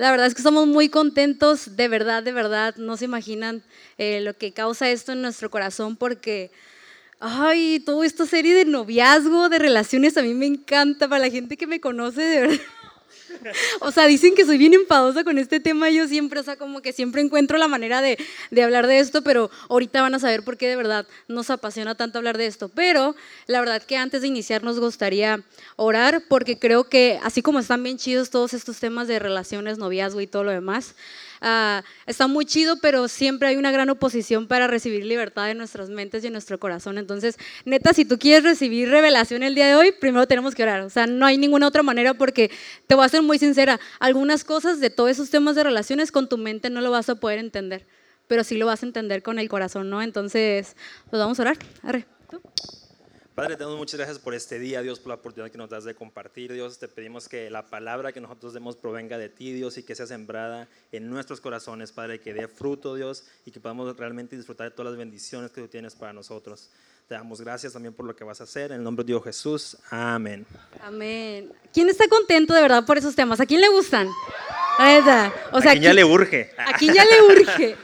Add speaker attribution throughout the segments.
Speaker 1: La verdad es que estamos muy contentos, de verdad, de verdad. No se imaginan eh, lo que causa esto en nuestro corazón porque, ay, toda esta serie de noviazgo, de relaciones, a mí me encanta. Para la gente que me conoce, de verdad. O sea, dicen que soy bien enfadosa con este tema, yo siempre, o sea, como que siempre encuentro la manera de, de, hablar de esto, pero ahorita van a saber por qué de verdad nos apasiona tanto hablar de esto. Pero la verdad que antes de iniciar nos gustaría orar, porque creo que así como están bien chidos todos estos temas de relaciones, noviazgo y todo lo demás, uh, está muy chido, pero siempre hay una gran oposición para recibir libertad en nuestras mentes y en nuestro corazón. Entonces, neta, si tú quieres recibir revelación el día de hoy, primero tenemos que orar. O sea, no hay ninguna otra manera porque te voy a ser muy sincera, algunas cosas de todos esos temas de relaciones con tu mente no lo vas a poder entender, pero sí lo vas a entender con el corazón, ¿no? Entonces, pues vamos a orar. Arre.
Speaker 2: Padre, te damos muchas gracias por este día, Dios, por la oportunidad que nos das de compartir, Dios. Te pedimos que la palabra que nosotros demos provenga de ti, Dios, y que sea sembrada en nuestros corazones, Padre, que dé fruto, Dios, y que podamos realmente disfrutar de todas las bendiciones que tú tienes para nosotros. Te damos gracias también por lo que vas a hacer. En el nombre de Dios Jesús. Amén.
Speaker 1: Amén. ¿Quién está contento de verdad por esos temas? ¿A quién le gustan?
Speaker 2: O sea, ¿A quién ya le urge?
Speaker 1: ¿A quién ya le urge?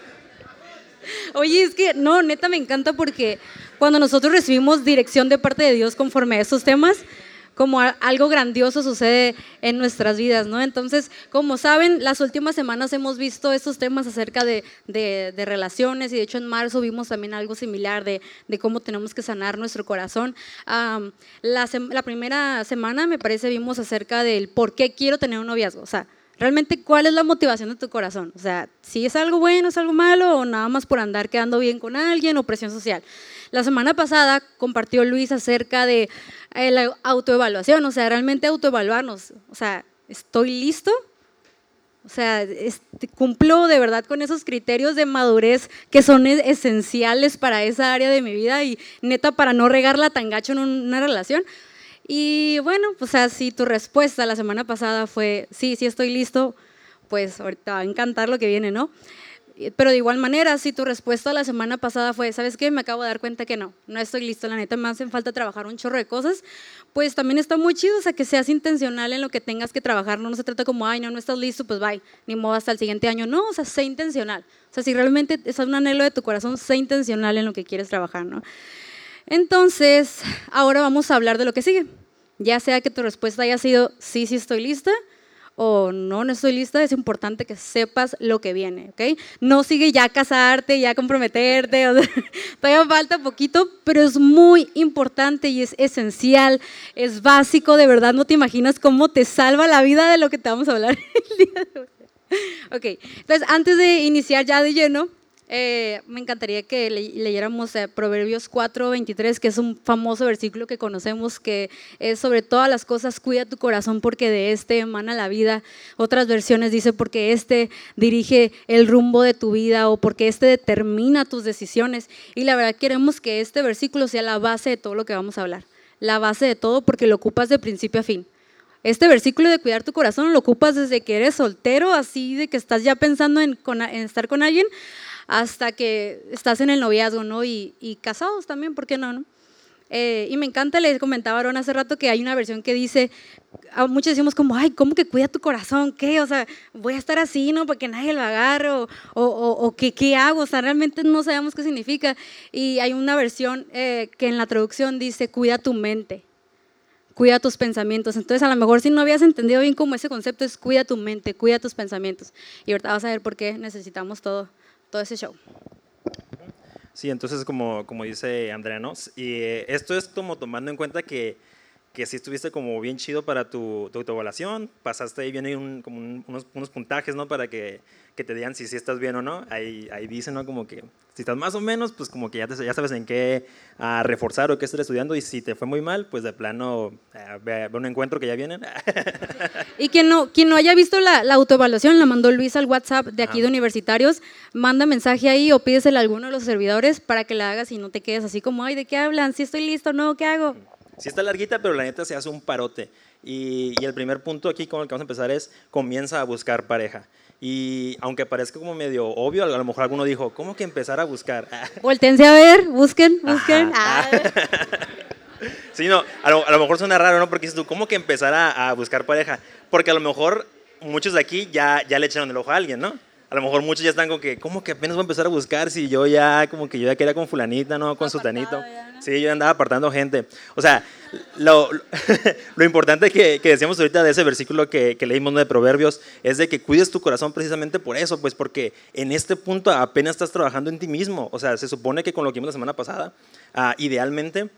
Speaker 1: Oye, es que no, neta me encanta porque cuando nosotros recibimos dirección de parte de Dios conforme a estos temas, como algo grandioso sucede en nuestras vidas, ¿no? Entonces, como saben, las últimas semanas hemos visto estos temas acerca de, relaciones y de hecho en marzo vimos también algo similar de, cómo tenemos que sanar nuestro corazón. la, la, primera semana, me parece, vimos acerca del por qué quiero tener un noviazgo, o sea, realmente cuál es la motivación de tu corazón, o sea, si es algo bueno, es algo malo o nada más por andar quedando bien con alguien o presión social. La semana pasada compartió Luis acerca de eh, la autoevaluación, o sea, realmente autoevaluarnos. O sea, ¿estoy listo? O sea, cumplo de verdad con esos criterios de madurez que son esenciales para esa área de mi vida y neta para no regarla tan gacho en una relación. Y bueno, pues así tu respuesta la semana pasada fue, sí, sí estoy listo, pues ahorita va a encantar lo que viene, ¿no? Pero de igual manera, si tu respuesta la semana pasada fue, ¿sabes qué? Me acabo de dar cuenta que no, no estoy listo, la neta me hacen falta trabajar un chorro de cosas, pues también está muy chido, o sea, que seas intencional en lo que tengas que trabajar, no, no se trata como, ay, no, no estás listo, pues bye, ni modo hasta el siguiente año, no, o sea, sé intencional, o sea, si realmente es un anhelo de tu corazón, sé intencional en lo que quieres trabajar, ¿no? Entonces, ahora vamos a hablar de lo que sigue, ya sea que tu respuesta haya sido, sí, sí estoy lista, o no, no estoy lista, es importante que sepas lo que viene, ¿ok? No sigue ya casarte, ya comprometerte, todavía falta poquito, pero es muy importante y es esencial, es básico, de verdad no te imaginas cómo te salva la vida de lo que te vamos a hablar el día de hoy. Ok, entonces antes de iniciar ya de lleno, eh, me encantaría que leyéramos eh, Proverbios 4, 23, que es un famoso versículo que conocemos, que es sobre todas las cosas, cuida tu corazón porque de este emana la vida. Otras versiones dice porque este dirige el rumbo de tu vida o porque este determina tus decisiones. Y la verdad queremos que este versículo sea la base de todo lo que vamos a hablar. La base de todo porque lo ocupas de principio a fin. Este versículo de cuidar tu corazón lo ocupas desde que eres soltero, así de que estás ya pensando en, en estar con alguien, hasta que estás en el noviazgo, ¿no? Y, casados también, ¿por qué no? no? Eh, y me encanta, les comentaba Aaron hace rato que hay una versión que dice, muchos decimos como, ay, ¿cómo que cuida tu corazón? ¿Qué? O sea, voy a estar así, ¿no? Porque nadie lo agarre, o, o, o, ¿qué, ¿qué, hago? O sea, realmente no sabemos qué significa. Y hay una versión eh, que en la traducción dice, cuida tu mente, cuida tus pensamientos. Entonces, a lo mejor si no habías entendido bien cómo ese concepto es, cuida tu mente, cuida tus pensamientos. Y ahorita vas a ver por qué necesitamos todo todo ese show.
Speaker 2: Sí, entonces como, como dice Andrea, ¿no? Y eh, esto es como tomando en cuenta que, que si estuviste como bien chido para tu, tu autoevaluación, pasaste ahí bien un, como unos, unos puntajes, ¿no? Para que que te digan si, si estás bien o no. Ahí, ahí dicen, ¿no? Como que si estás más o menos, pues como que ya, te, ya sabes en qué a reforzar o qué estar estudiando. Y si te fue muy mal, pues de plano, eh, ve, un encuentro que ya vienen.
Speaker 1: y quien no, quien no haya visto la, la autoevaluación, la mandó Luis al WhatsApp de aquí de Universitarios, manda mensaje ahí o pídesela a alguno de los servidores para que la hagas y no te quedes así como, ay, ¿de qué hablan? Si estoy listo, no, ¿qué hago?
Speaker 2: Sí está larguita, pero la neta se hace un parote. Y, y el primer punto aquí con el que vamos a empezar es, comienza a buscar pareja. Y aunque parezca como medio obvio, a lo mejor alguno dijo, ¿cómo que empezar a buscar?
Speaker 1: Voltense a ver, busquen, busquen. Ah.
Speaker 2: sí, no, a lo, mejor suena raro, ¿no? Porque dices tú, ¿cómo que empezar a, buscar pareja? Porque a lo mejor muchos de aquí ya, ya le echaron el ojo a alguien, ¿no? A lo mejor muchos ya están como que, ¿cómo que apenas voy a empezar a buscar si yo ya, como que yo ya quería con fulanita, ¿no? Con sutanito. Sí, yo andaba apartando gente. O sea, lo, lo importante que, que, decíamos ahorita de ese versículo que, que leímos de Proverbios es de que cuides tu corazón precisamente por eso, pues porque en este punto apenas estás trabajando en ti mismo. O sea, se supone que con lo que vimos la semana pasada, uh, idealmente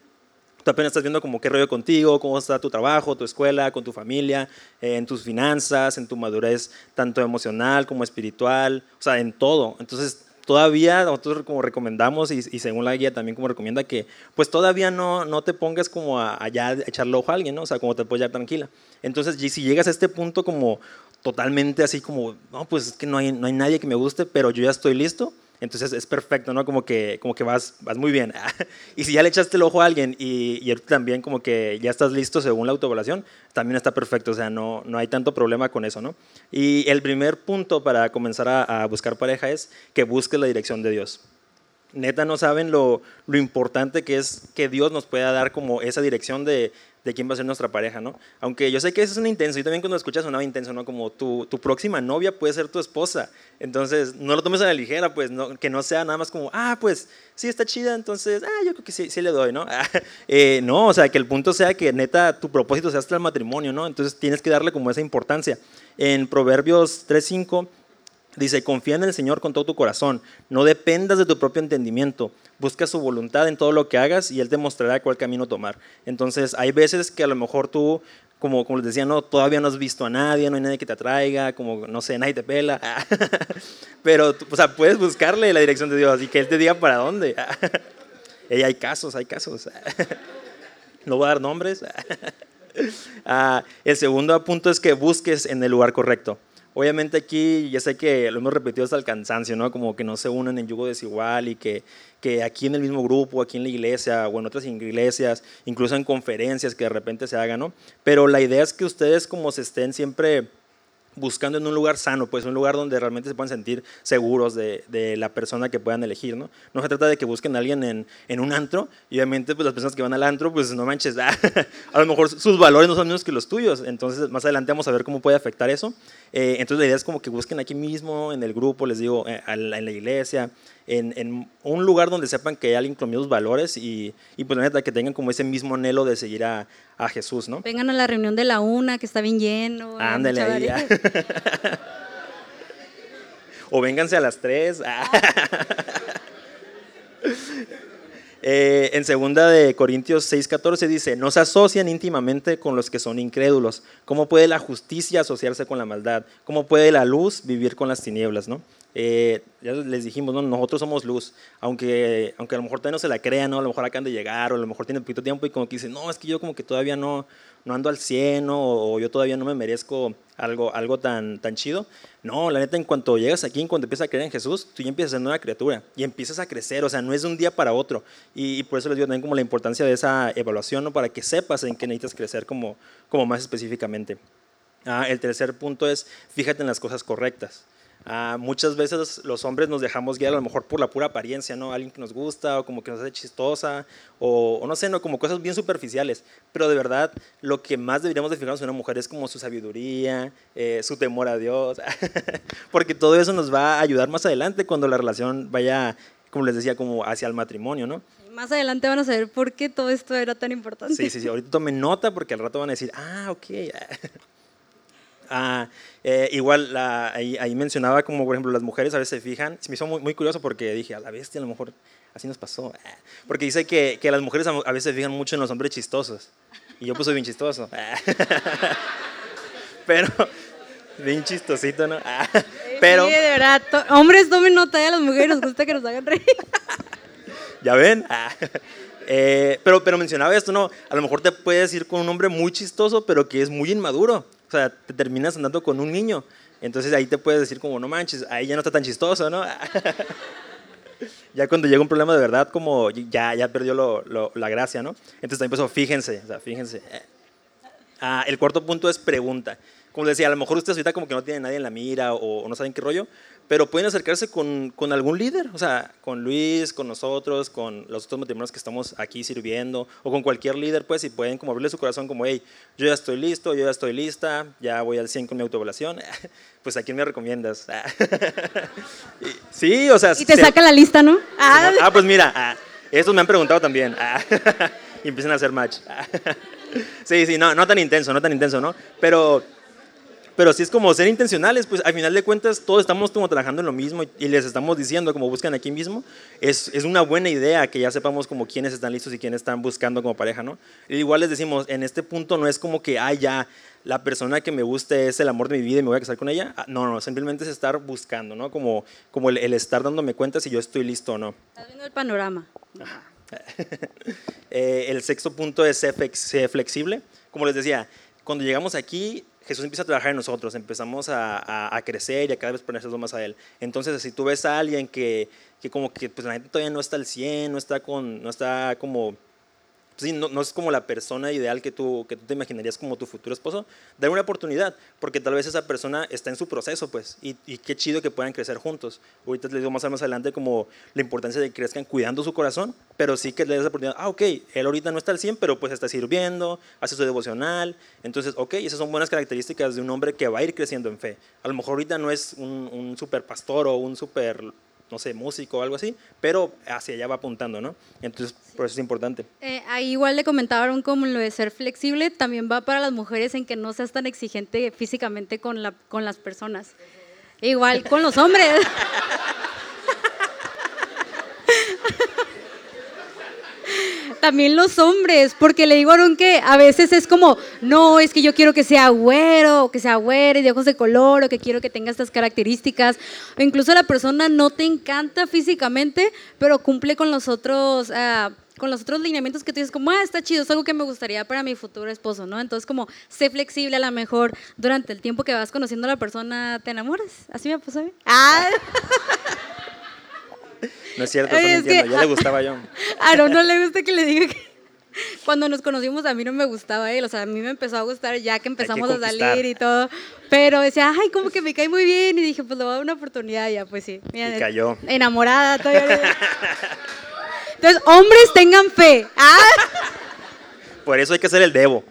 Speaker 2: Tú apenas estás viendo como qué rollo contigo, cómo está tu trabajo, tu escuela, con tu familia, eh, en tus finanzas, en tu madurez tanto emocional como espiritual, o sea, en todo. Entonces, todavía nosotros como recomendamos y, y, según la guía también como recomienda que pues todavía no, no te pongas como a, a echarle ojo a alguien, ¿no? O sea, como te puedes llevar tranquila. Entonces, si llegas a este punto como totalmente así como, no, pues es que no hay, no hay nadie que me guste, pero yo ya estoy listo, entonces es perfecto, ¿no? Como que, como que vas, vas muy bien. y si ya le echaste el ojo a alguien y, y también como que ya estás listo según la autoevaluación, también está perfecto. O sea, no, no hay tanto problema con eso, ¿no? Y el primer punto para comenzar a, a buscar pareja es que busques la dirección de Dios. Neta, no saben lo, lo importante que es que Dios nos pueda dar como esa dirección de, de quién va a ser nuestra pareja, ¿no? Aunque yo sé que eso es un intenso, y también cuando escuchas sonaba intenso, ¿no? Como tu, tu, próxima novia puede ser tu esposa, entonces no lo tomes a la ligera, pues, no, que no sea nada más como, ah, pues, sí está chida, entonces, ah, yo creo que sí, sí le doy, ¿no? eh, no, o sea, que el punto sea que neta tu propósito sea hasta el matrimonio, ¿no? Entonces tienes que darle como esa importancia. En Proverbios 3.5 Dice, confía en el Señor con todo tu corazón, no dependas de tu propio entendimiento, busca su voluntad en todo lo que hagas y Él te mostrará cuál camino tomar. Entonces, hay veces que a lo mejor tú, como, como les decía, no, todavía no has visto a nadie, no hay nadie que te atraiga, como, no sé, nadie te pela, pero, o sea, puedes buscarle la dirección de Dios y que Él te diga para dónde. y hay casos, hay casos. no voy a dar nombres. Ah, el segundo punto es que busques en el lugar correcto. Obviamente aquí ya sé que lo hemos repetido hasta el cansancio, ¿no? Como que no se unen en yugo desigual y que, que aquí en el mismo grupo, aquí en la iglesia o en otras iglesias, incluso en conferencias que de repente se hagan, ¿no? Pero la idea es que ustedes como se estén siempre buscando en un lugar sano, pues un lugar donde realmente se puedan sentir seguros de, de, la persona que puedan elegir, ¿no? No se trata de que busquen a alguien en, en un antro y obviamente pues las personas que van al antro, pues no manches, a lo mejor sus valores no son mismos que los tuyos, entonces más adelante vamos a ver cómo puede afectar eso. Eh, entonces la idea es como que busquen aquí mismo, en el grupo, les digo, eh, en la iglesia, en, en, un lugar donde sepan que hay alguien con los mismos valores y, y pues la neta que tengan como ese mismo anhelo de seguir a, a Jesús, ¿no?
Speaker 1: Vengan a la reunión de la una, que está bien lleno.
Speaker 2: Ándale ahí. o vénganse a las tres. Eh, en segunda de Corintios 6:14 dice, no se asocian íntimamente con los que son incrédulos. ¿Cómo puede la justicia asociarse con la maldad? ¿Cómo puede la luz vivir con las tinieblas? ¿no? Eh, ya les dijimos, ¿no? nosotros somos luz, aunque, aunque a lo mejor todavía no se la crean, ¿no? a lo mejor acaban de llegar, o a lo mejor tienen poquito tiempo y como que dicen, no, es que yo como que todavía no, no ando al 100, o yo todavía no me merezco algo, algo tan, tan chido. No, la neta, en cuanto llegas aquí, en cuanto empiezas a creer en Jesús, tú ya empiezas a ser nueva criatura y empiezas a crecer, o sea, no es de un día para otro. Y, y por eso les digo también como la importancia de esa evaluación, ¿no? para que sepas en qué necesitas crecer como, como más específicamente. Ah, el tercer punto es, fíjate en las cosas correctas. Uh, muchas veces los hombres nos dejamos guiar a lo mejor por la pura apariencia, ¿no? Alguien que nos gusta o como que nos hace chistosa o, o, no sé, ¿no? Como cosas bien superficiales. Pero de verdad, lo que más deberíamos de fijarnos en una mujer es como su sabiduría, eh, su temor a Dios, porque todo eso nos va a ayudar más adelante cuando la relación vaya, como les decía, como hacia el matrimonio, ¿no?
Speaker 1: Más adelante van a saber por qué todo esto era tan importante.
Speaker 2: Sí, sí, sí. Ahorita tomen nota porque al rato van a decir, ah, ok. Ah, eh, igual la, ahí, ahí, mencionaba como, por ejemplo, las mujeres a veces se fijan, se me hizo muy, muy curioso porque dije, a la bestia, a lo mejor así nos pasó. Porque dice que, que las mujeres a veces se fijan mucho en los hombres chistosos. Y yo soy bien chistoso. Pero, bien chistosito, ¿no? Pero,
Speaker 1: sí, de verdad, hombres tomen nota, a las mujeres nos gusta que nos hagan reír.
Speaker 2: ¿Ya ven? Eh, pero, pero mencionaba esto, ¿no? A lo mejor te puedes ir con un hombre muy chistoso, pero que es muy inmaduro. O sea, te terminas andando con un niño. Entonces ahí te puedes decir como, no manches, ahí ya no está tan chistoso, ¿no? ya cuando llega un problema de verdad, como ya, ya perdió lo, lo, la gracia, ¿no? Entonces también pues, fíjense, o sea, fíjense. Ah, el cuarto punto es pregunta. Como decía, a lo mejor ustedes ahorita como que no tienen nadie en la mira o, o no saben qué rollo, pero pueden acercarse con, con, algún líder, o sea, con Luis, con nosotros, con los otros matrimonios que estamos aquí sirviendo, o con cualquier líder, pues, y pueden como abrirle su corazón como, hey, yo ya estoy listo, yo ya estoy lista, ya voy al 100 con mi autoevaluación, pues, ¿a quién me recomiendas? sí, o sea...
Speaker 1: Y te saca la lista, ¿no?
Speaker 2: Ah, ah pues mira, ah, estos me han preguntado también, y empiezan a hacer match. sí, sí, no, no tan intenso, no tan intenso, ¿no? Pero pero si es como ser intencionales, pues al final de cuentas todos estamos como trabajando en lo mismo y les estamos diciendo como buscan aquí mismo, es, es una buena idea que ya sepamos como quiénes están listos y quiénes están buscando como pareja, ¿no? igual les decimos, en este punto no es como que, ay, ya, la persona que me guste es el amor de mi vida y me voy a casar con ella. Ah, no, no, simplemente es estar buscando, ¿no? Como, como el, estar dándome cuenta si yo estoy listo o no.
Speaker 1: Estás viendo el panorama.
Speaker 2: Eh, el sexto punto es ser flexible. Como les decía, cuando llegamos aquí, Jesús empieza a trabajar en nosotros, empezamos a, crecer y a cada vez ponerse más a Él. Entonces, si tú ves a alguien que, que como que pues, la gente todavía no está al 100, no está, con, no está como sí, no, no, es como la persona ideal que tú, que tú te imaginarías como tu futuro esposo, dar una oportunidad, porque tal vez esa persona está en su proceso, pues, y, qué chido que puedan crecer juntos. Ahorita les digo más, adelante como la importancia de que crezcan cuidando su corazón, pero sí que les des la oportunidad, ah, ok, él ahorita no está al 100, pero pues está sirviendo, hace su devocional, entonces, ok, esas son buenas características de un hombre que va a ir creciendo en fe. A lo mejor ahorita no es un super pastor o un super no sé, músico o algo así, pero hacia allá va apuntando, ¿no? Entonces, por eso es importante.
Speaker 1: Eh, ahí igual le comentaron como lo de ser flexible, también va para las mujeres en que no seas tan exigente físicamente con, la, con las personas. Igual con los hombres. también los hombres, porque le digo a Aaron que a veces es como, no, es que yo quiero que sea güero, o que sea güero y de ojos de color, o que quiero que tenga estas características, o incluso la persona no te encanta físicamente, pero cumple con los otros... Uh, con los otros lineamientos que tú dices, como, ah, está chido, es algo que me gustaría para mi futuro esposo, ¿no? Entonces, como, sé flexible a lo mejor durante el tiempo que vas conociendo a la persona, te enamoras. Así me pasó a mí. Ah.
Speaker 2: No es cierto, estoy mintiendo, ya le gustaba yo.
Speaker 1: A Aaron no le gusta que le diga que cuando nos conocimos a mí no me gustaba él, o sea, a mí me empezó a gustar ya que empezamos a salir y todo, pero decía, ay, como que me cae muy bien y dije, pues le voy a dar una oportunidad y ya, pues sí.
Speaker 2: y cayó.
Speaker 1: Enamorada todavía. Entonces, hombres tengan fe. ¿ah?
Speaker 2: Por eso hay que hacer el debo.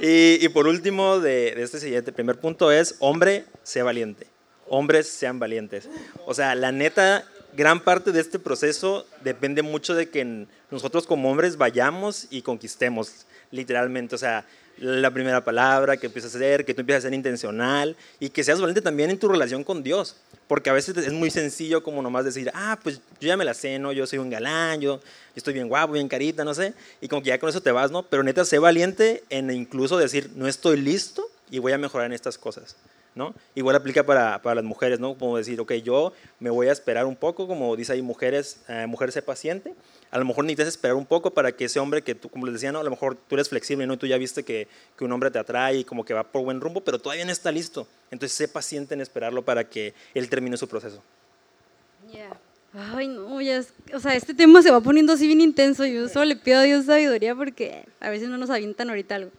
Speaker 2: Y, y por último, de, de este siguiente primer punto es, hombre, sea valiente hombres sean valientes. O sea, la neta, gran parte de este proceso depende mucho de que nosotros como hombres vayamos y conquistemos, literalmente. O sea, la primera palabra que empieces a hacer, que tú empieces a ser intencional y que seas valiente también en tu relación con Dios. Porque a veces es muy sencillo como nomás decir, ah, pues yo ya me la sé, ¿no? Yo soy un galán, yo, estoy bien guapo, bien carita, no sé. Y como que ya con eso te vas, ¿no? Pero neta, sé valiente en incluso decir, no estoy listo y voy a mejorar en estas cosas. ¿No? Igual aplica para, para, las mujeres, ¿no? Como decir, ok, yo me voy a esperar un poco, como dice ahí, mujeres, eh, mujer sé paciente. A lo mejor necesitas esperar un poco para que ese hombre que tú, como les decía, ¿no? A lo mejor tú eres flexible, ¿no? Y tú ya viste que, que un hombre te atrae y como que va por buen rumbo, pero todavía no está listo. Entonces, sé paciente en esperarlo para que él termine su proceso.
Speaker 1: Yeah. Ay, no, ya o sea, este tema se va poniendo así bien intenso. Yo solo le pido a Dios sabiduría porque a veces no nos avientan ahorita algo.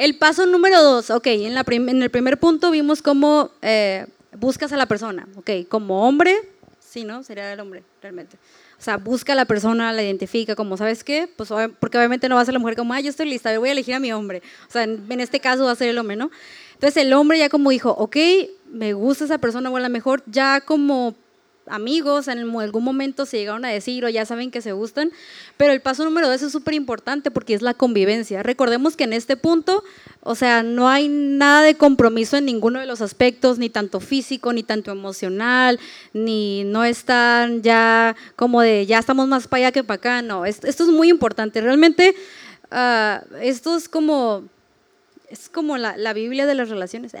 Speaker 1: El paso número dos, ok, en, la en el primer punto vimos cómo eh, buscas a la persona, ok, como hombre, sí, ¿no? Sería el hombre, realmente. O sea, busca a la persona, la identifica, como, ¿sabes qué? Pues porque obviamente no va a ser la mujer como, ay, yo estoy lista, voy a elegir a mi hombre. O sea, en, en este caso va a ser el hombre, ¿no? Entonces el hombre ya como dijo, ok, me gusta esa persona, o a lo mejor ya como amigos, en algún momento se llegaron a decir o ya saben que se gustan, pero el paso número dos es súper importante porque es la convivencia. Recordemos que en este punto, o sea, no hay nada de compromiso en ninguno de los aspectos, ni tanto físico, ni tanto emocional, ni no están ya como de ya estamos más para allá que para acá, no, esto, es muy importante. Realmente, uh, esto es como, es como la, la Biblia de las relaciones.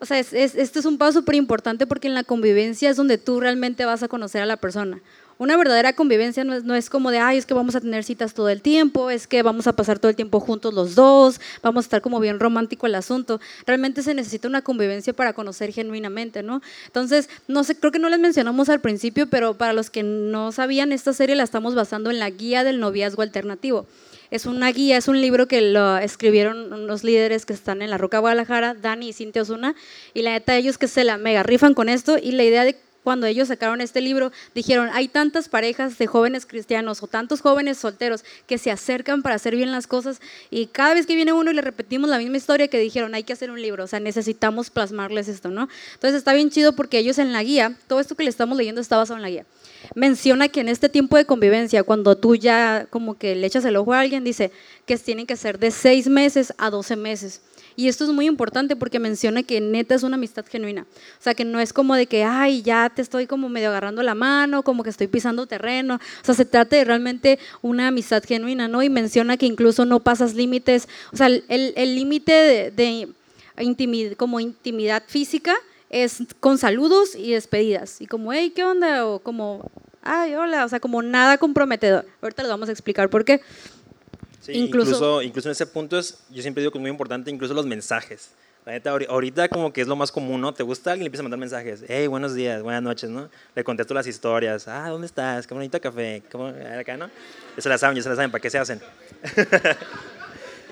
Speaker 1: O sea, es, este es un paso súper importante porque en la convivencia es donde tú realmente vas a conocer a la persona. Una verdadera convivencia no es, no es como de, ay, es que vamos a tener citas todo el tiempo, es que vamos a pasar todo el tiempo juntos los dos, vamos a estar como bien romántico el asunto. Realmente se necesita una convivencia para conocer genuinamente, ¿no? Entonces, no sé, creo que no les mencionamos al principio, pero para los que no sabían, esta serie la estamos basando en la guía del noviazgo alternativo. Es una guía, es un libro que lo escribieron unos líderes que están en la Roca Guadalajara, Dani y Cintia Osuna, y la neta ellos que se la mega rifan con esto y la idea de cuando ellos sacaron este libro, dijeron, hay tantas parejas de jóvenes cristianos o tantos jóvenes solteros que se acercan para hacer bien las cosas y cada vez que viene uno y le repetimos la misma historia que dijeron, hay que hacer un libro, o sea, necesitamos plasmarles esto, ¿no? Entonces está bien chido porque ellos en la guía, todo esto que le estamos leyendo está basado en la guía. Menciona que en este tiempo de convivencia, cuando tú ya como que le echas el ojo a alguien, dice que tienen que ser de seis meses a doce meses. Y esto es muy importante porque menciona que neta es una amistad genuina. O sea, que no es como de que, ay, ya te estoy como medio agarrando la mano, como que estoy pisando terreno. O sea, se trata de realmente una amistad genuina, ¿no? Y menciona que incluso no pasas límites. O sea, el límite de, de como intimidad física es con saludos y despedidas. Y como, hey, ¿qué onda? O como, ay, hola. O sea, como nada comprometedor. Ahorita les vamos a explicar por qué
Speaker 2: incluso, incluso, en ese punto es, yo siempre digo que es muy importante, incluso los mensajes. La neta, ahorita como que es lo más común, ¿no? Te gusta alguien y le empieza a mandar mensajes. Hey, buenos días, buenas noches, ¿no? Le contesto las historias. Ah, ¿dónde estás? Qué bonito café. ¿Cómo? Acá, ¿no? Ya se la saben, ya se la saben. ¿Para qué se hacen?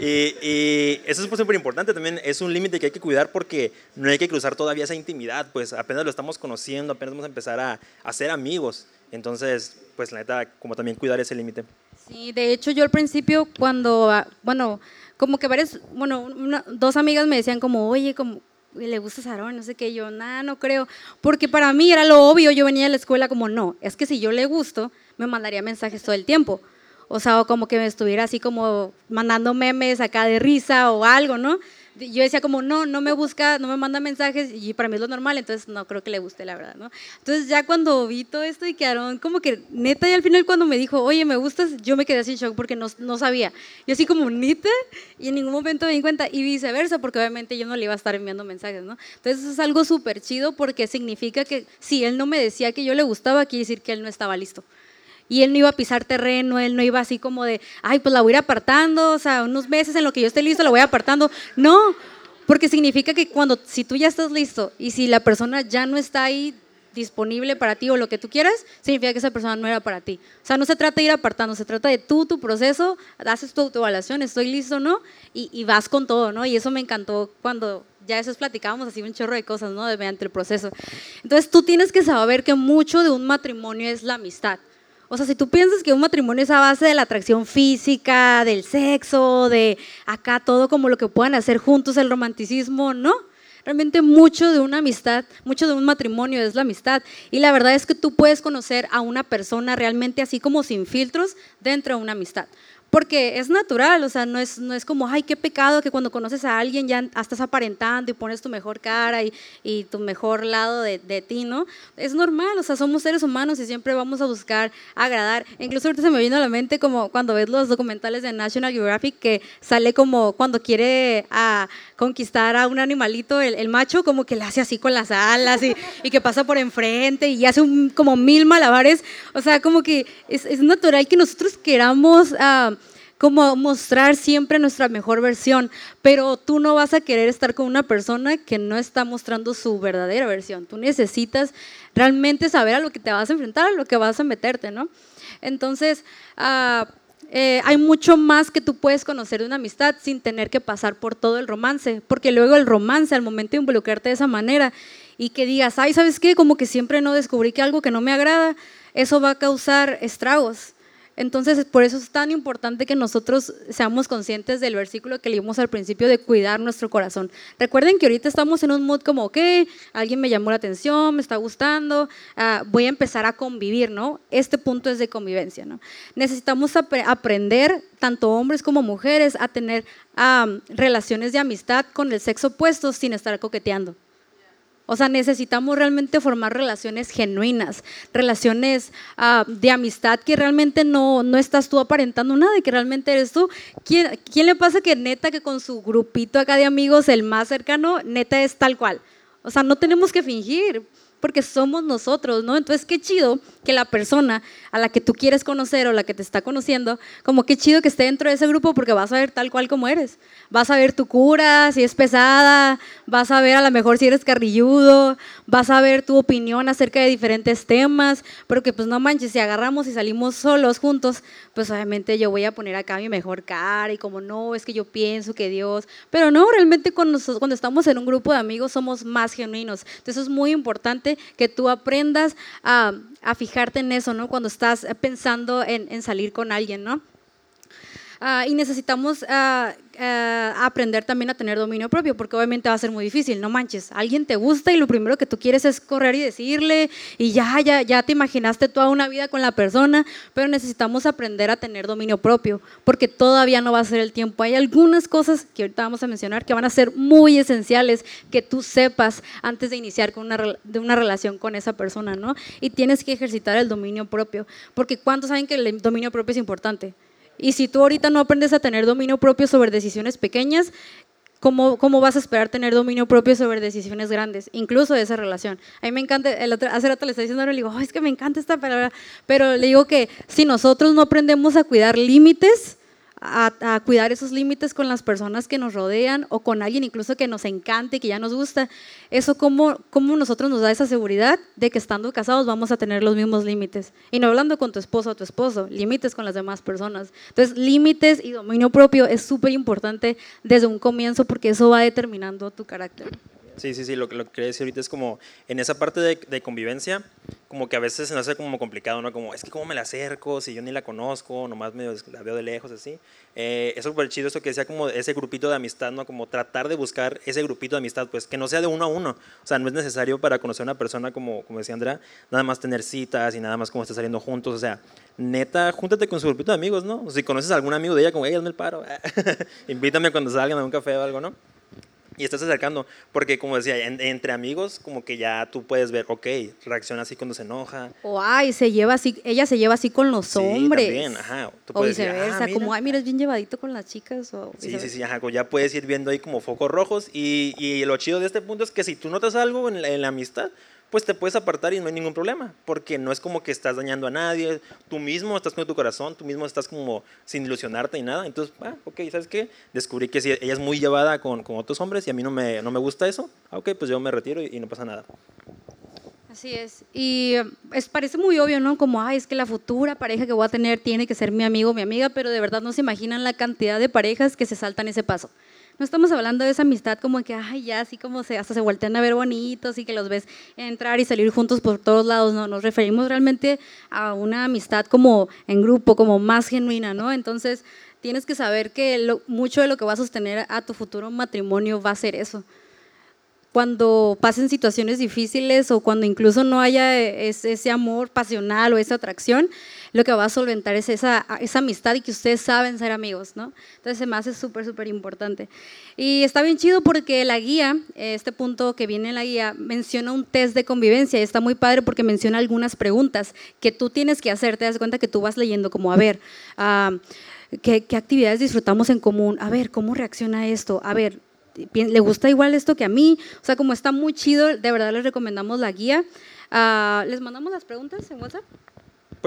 Speaker 2: y, y, eso es súper importante también. Es un límite que hay que cuidar porque no hay que cruzar todavía esa intimidad. Pues apenas lo estamos conociendo, apenas vamos a empezar a, a ser amigos. Entonces, pues la neta, como también cuidar ese límite.
Speaker 1: Sí, de hecho yo al principio cuando, ah, bueno, como que varias, bueno, dos amigas me decían como, oye, como, le gusta Sarón, no sé qué, yo, nada, no creo, porque para mí era lo obvio, yo venía de la escuela como, no, es que si yo le gusto, me mandaría mensajes todo el tiempo, o sea, o como que me estuviera así como mandando memes acá de risa o algo, ¿no? yo decía como, no, no me busca, no me manda mensajes y para mí es lo normal, entonces no creo que le guste, la verdad, ¿no? Entonces ya cuando vi todo esto y quedaron como que neta y al final cuando me dijo, oye, me gustas, yo me quedé así en shock porque no, no sabía. Y así como neta y en ningún momento me di cuenta y viceversa porque obviamente yo no le iba a estar enviando mensajes, ¿no? Entonces eso es algo súper chido porque significa que si él no me decía que yo le gustaba, quiere decir que él no estaba listo y él no iba a pisar terreno, él no iba así como de, ay, pues la voy a ir apartando, o sea, unos meses en lo que yo esté listo la voy apartando. No, porque significa que cuando, si tú ya estás listo y si la persona ya no está ahí disponible para ti o lo que tú quieras, significa que esa persona no era para ti. O sea, no se trata de ir apartando, se trata de tú, tu proceso, haces tu autoevaluación, estoy listo, ¿no? Y, y vas con todo, ¿no? Y eso me encantó cuando ya eso platicábamos así un chorro de cosas, ¿no? Mediante el proceso. Entonces tú tienes que saber que mucho de un matrimonio es la amistad. O sea, si tú piensas que un matrimonio es a base de la atracción física, del sexo, de acá todo como lo que puedan hacer juntos, el romanticismo, no. Realmente mucho de una amistad, mucho de un matrimonio es la amistad. Y la verdad es que tú puedes conocer a una persona realmente así como sin filtros dentro de una amistad porque es natural, o sea, no es, no es como, ay, qué pecado que cuando conoces a alguien ya estás aparentando y pones tu mejor cara y, tu mejor lado de, de, ti, ¿no? Es normal, o sea, somos seres humanos y siempre vamos a buscar agradar. Incluso ahorita se me vino a la mente como cuando ves los documentales de National Geographic que sale como cuando quiere a conquistar a un animalito, el, macho como que le hace así con las alas y, que pasa por enfrente y hace un, como mil malabares, o sea, como que es, es natural que nosotros queramos... Uh, como mostrar siempre nuestra mejor versión, pero tú no vas a querer estar con una persona que no está mostrando su verdadera versión. Tú necesitas realmente saber a lo que te vas a enfrentar, a lo que vas a meterte, ¿no? Entonces, uh, eh, hay mucho más que tú puedes conocer de una amistad sin tener que pasar por todo el romance, porque luego el romance, al momento de involucrarte de esa manera y que digas, ay, ¿sabes qué? Como que siempre no descubrí que algo que no me agrada, eso va a causar estragos. Entonces, por eso es tan importante que nosotros seamos conscientes del versículo que leímos al principio de cuidar nuestro corazón. Recuerden que ahorita estamos en un mood como, ok, alguien me llamó la atención, me está gustando, ah, voy a empezar a convivir, ¿no? Este punto es de convivencia, ¿no? Necesitamos aprender, tanto hombres como mujeres, a tener relaciones de amistad con el sexo opuesto sin estar coqueteando. O sea, necesitamos realmente formar relaciones genuinas, relaciones ah, de amistad que realmente no, no estás tú aparentando nada, y que realmente eres tú. ¿Quién, ¿Quién le pasa que neta que con su grupito acá de amigos, el más cercano, neta es tal cual? O sea, no tenemos que fingir. Porque somos nosotros, ¿no? Entonces, qué chido que la persona a la que tú quieres conocer o la que te está conociendo, como qué chido que esté dentro de ese grupo porque vas a ver tal cual como eres. Vas a ver tu cura, si es pesada, vas a ver a lo mejor si eres carrilludo, vas a ver tu opinión acerca de diferentes temas, porque pues no manches, si agarramos y salimos solos juntos, pues obviamente yo voy a poner acá mi mejor cara y como no, es que yo pienso que Dios, pero no, realmente cuando, cuando estamos en un grupo de amigos somos más genuinos. Entonces es muy importante que tú aprendas a, a fijarte en eso, ¿no? Cuando estás pensando en, en salir con alguien, ¿no? Ah, y necesitamos ah, ah, aprender también a tener dominio propio, porque obviamente va a ser muy difícil, no manches, alguien te gusta y lo primero que tú quieres es correr y decirle y ya, ya, ya te imaginaste toda una vida con la persona, pero necesitamos aprender a tener dominio propio, porque todavía no va a ser el tiempo. Hay algunas cosas que ahorita vamos a mencionar que van a ser muy esenciales que tú sepas antes de iniciar con una, de una relación con esa persona, ¿no? Y tienes que ejercitar el dominio propio, porque ¿cuántos saben que el dominio propio es importante? Y si tú ahorita no aprendes a tener dominio propio sobre decisiones pequeñas, ¿cómo, cómo vas a esperar tener dominio propio sobre decisiones grandes, incluso de esa relación? A mí me encanta, el otro, hace rato le estaba diciendo, le digo, es que me encanta esta palabra, pero le digo que si nosotros no aprendemos a cuidar límites, a, cuidar esos límites con las personas que nos rodean o con alguien incluso que nos encante, que ya nos gusta. Eso como, como nosotros nos da esa seguridad de que estando casados vamos a tener los mismos límites. Y no hablando con tu esposo o tu esposo, límites con las demás personas. Entonces, límites y dominio propio es súper importante desde un comienzo porque eso va determinando tu carácter.
Speaker 2: Sí, sí, sí, lo, lo que quería decir ahorita es como en esa parte de, de, convivencia, como que a veces se nos hace como complicado, ¿no? Como, es que cómo me la acerco, si yo ni la conozco, nomás me la veo de lejos, así. Eh, es súper chido eso que decía como ese grupito de amistad, ¿no? Como tratar de buscar ese grupito de amistad, pues que no sea de uno a uno. O sea, no es necesario para conocer a una persona, como, como decía Andrea, nada más tener citas y nada más como estar saliendo juntos. O sea, neta, júntate con su grupito de amigos, ¿no? O si conoces a algún amigo de ella, como, hey, hazme el paro, invítame cuando salgan a un café o algo, ¿no? Y estás acercando, porque como decía, entre amigos, como que ya tú puedes ver, ok, reacciona así cuando se enoja.
Speaker 1: O ay, se lleva así, ella se lleva así con los sí, hombres.
Speaker 2: También, ajá.
Speaker 1: Tú o viceversa, ah, como, ay, mira, es bien llevadito con las chicas. O
Speaker 2: sí, sí, sí, ajá, ya puedes ir viendo ahí como focos rojos. Y, y, lo chido de este punto es que si tú notas algo en en la amistad, pues te puedes apartar y no hay ningún problema, porque no es como que estás dañando a nadie, tú mismo estás con tu corazón, tú mismo estás como sin ilusionarte y nada, entonces, ah, ok, ¿sabes qué? Descubrí que si ella es muy llevada con, con otros hombres y a mí no me, no me gusta eso, ah, ok, pues yo me retiro y, y no pasa nada.
Speaker 1: Así es. Y es, parece muy obvio, ¿no? Como, ay, es que la futura pareja que voy a tener tiene que ser mi amigo o mi amiga, pero de verdad no se imaginan la cantidad de parejas que se saltan ese paso. No estamos hablando de esa amistad como que, ay, ya, así como se, hasta se voltean a ver bonitos y que los ves entrar y salir juntos por todos lados, no, nos referimos realmente a una amistad como en grupo, como más genuina, ¿no? Entonces, tienes que saber que mucho de lo que va a sostener a tu futuro matrimonio va a ser eso cuando pasen situaciones difíciles o cuando incluso no haya ese, amor pasional o esa atracción, lo que va a solventar es esa, amistad y que ustedes saben ser amigos, ¿no? Entonces se me hace súper, súper importante. Y está bien chido porque la guía, este punto que viene en la guía, menciona un test de convivencia y está muy padre porque menciona algunas preguntas que tú tienes que hacer, te das cuenta que tú vas leyendo como, a ver, uh, ¿qué, ¿qué actividades disfrutamos en común? A ver, ¿cómo reacciona esto? A ver, le gusta igual esto que a mí. O sea, como está muy chido, de verdad les recomendamos la guía. Uh, ¿Les mandamos las preguntas en WhatsApp?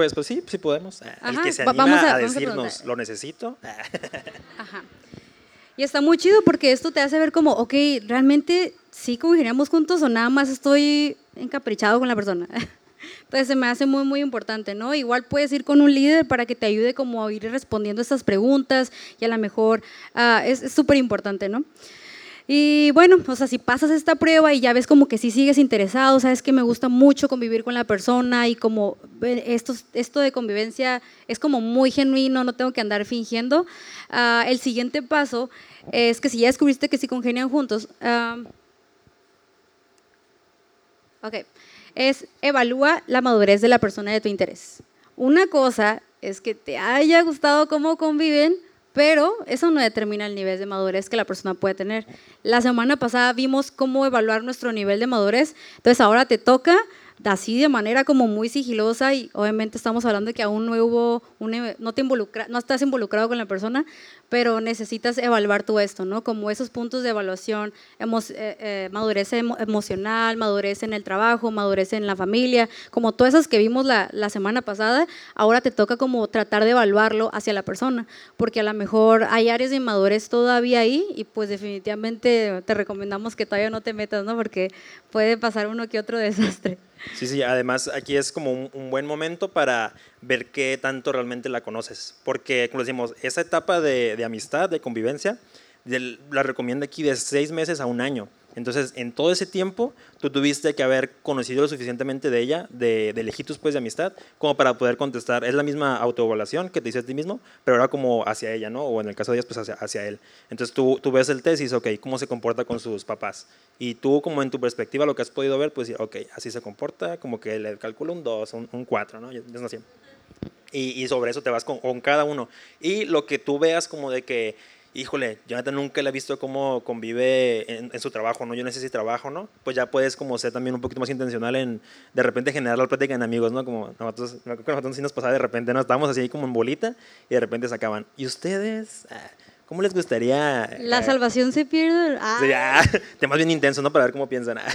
Speaker 2: Pues, pues sí, sí podemos. Ajá, El que se anima vamos a, a decirnos, lo necesito.
Speaker 1: Ajá. Y está muy chido porque esto te hace ver como, ok, realmente sí conviviríamos juntos o nada más estoy encaprichado con la persona. Entonces se me hace muy, muy importante, ¿no? Igual puedes ir con un líder para que te ayude como a ir respondiendo estas preguntas y a lo mejor uh, es súper importante, ¿no? Y bueno, o sea, si pasas esta prueba y ya ves como que sí sigues interesado, sabes que me gusta mucho convivir con la persona y como esto, esto de convivencia es como muy genuino, no tengo que andar fingiendo. Uh, el siguiente paso es que si ya descubriste que sí congenian juntos, uh, ok, es evalúa la madurez de la persona de tu interés. Una cosa es que te haya gustado cómo conviven, pero eso no determina el nivel de madurez que la persona puede tener. La semana pasada vimos cómo evaluar nuestro nivel de madurez, entonces ahora te toca así de manera como muy sigilosa y obviamente estamos hablando de que aún no hubo, un, no, te involucra, no estás involucrado con la persona, pero necesitas evaluar todo esto, ¿no? Como esos puntos de evaluación, eh, eh, madurez emocional, madurez en el trabajo, madurez en la familia, como todas esas que vimos la, la semana pasada, ahora te toca como tratar de evaluarlo hacia la persona, porque a lo mejor hay áreas de inmadurez todavía ahí y pues definitivamente te recomendamos que todavía no te metas, ¿no? Porque puede pasar uno que otro desastre.
Speaker 2: Sí, sí, además aquí es como un, buen momento para ver qué tanto realmente la conoces, porque como decimos, esa etapa de, de amistad, de convivencia, la recomiendo aquí de seis meses a un año. Entonces, en todo ese tiempo, tú tuviste que haber conocido lo suficientemente de ella, de, de pues de amistad, como para poder contestar. Es la misma autoevaluación que te dices a ti mismo, pero ahora como hacia ella, ¿no? O en el caso de ellas, pues hacia, hacia él. Entonces, tú, tú ves el dices, ok, ¿cómo se comporta con sus papás? Y tú, como en tu perspectiva, lo que has podido ver, pues, ok, así se comporta, como que le calculo un 2, un, 4, ¿no? Es así. Y, y, sobre eso te vas con, con cada uno. Y lo que tú veas como de que híjole, Jonathan nunca le he visto cómo convive en, su trabajo, ¿no? Yo no sé si trabajo, ¿no? Pues ya puedes como ser también un poquito más intencional en de repente generar la plática en amigos, ¿no? Como nosotros, nosotros sí nos pasaba de repente, ¿no? Estábamos así como en bolita y de repente se acaban. ¿Y ustedes? Ah, ¿Cómo les gustaría?
Speaker 1: La eh, salvación se pierde. Ah.
Speaker 2: Ya, temas bien intensos, ¿no? Para ver cómo piensan.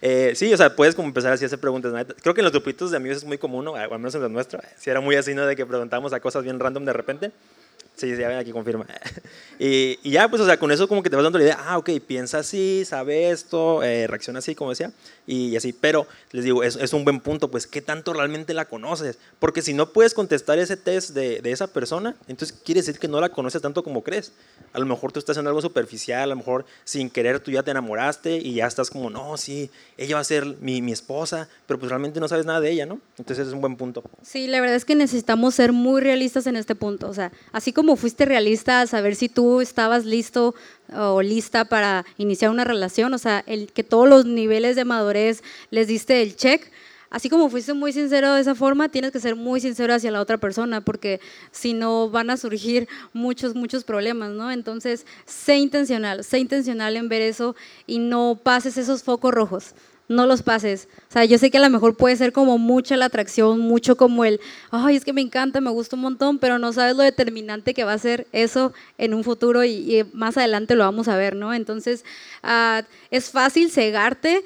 Speaker 2: Eh, sí, o sea, puedes como empezar así a hacer preguntas. Creo que en los grupitos de amigos es muy común, ¿no? al menos en los nuestros. Si era muy así, ¿no? De que preguntamos a cosas bien random de repente. Sí, sí, aquí confirma. Y, y, ya, pues, o sea, con eso como que te vas dando la idea, ah, ok, piensa así, sabe esto, eh, reacciona así, como decía, y, así. Pero, les digo, es, es, un buen punto, pues, ¿qué tanto realmente la conoces? Porque si no puedes contestar ese test de, de, esa persona, entonces quiere decir que no la conoces tanto como crees. A lo mejor tú estás haciendo algo superficial, a lo mejor sin querer tú ya te enamoraste y ya estás como, no, sí, ella va a ser mi, mi esposa, pero pues realmente no sabes nada de ella, ¿no? Entonces es un buen punto.
Speaker 1: Sí, la verdad es que necesitamos ser muy realistas en este punto. O sea, así como como fuiste realista a saber si tú estabas listo o lista para iniciar una relación, o sea, el, que todos los niveles de madurez les diste el check, así como fuiste muy sincero de esa forma, tienes que ser muy sincero hacia la otra persona, porque si no van a surgir muchos, muchos problemas, ¿no? Entonces, sé intencional, sé intencional en ver eso y no pases esos focos rojos no los pases. O sea, yo sé que a lo mejor puede ser como mucha la atracción, mucho como el, ay, es que me encanta, me gusta un montón, pero no sabes lo determinante que va a ser eso en un futuro y, más adelante lo vamos a ver, ¿no? Entonces, ah, es fácil cegarte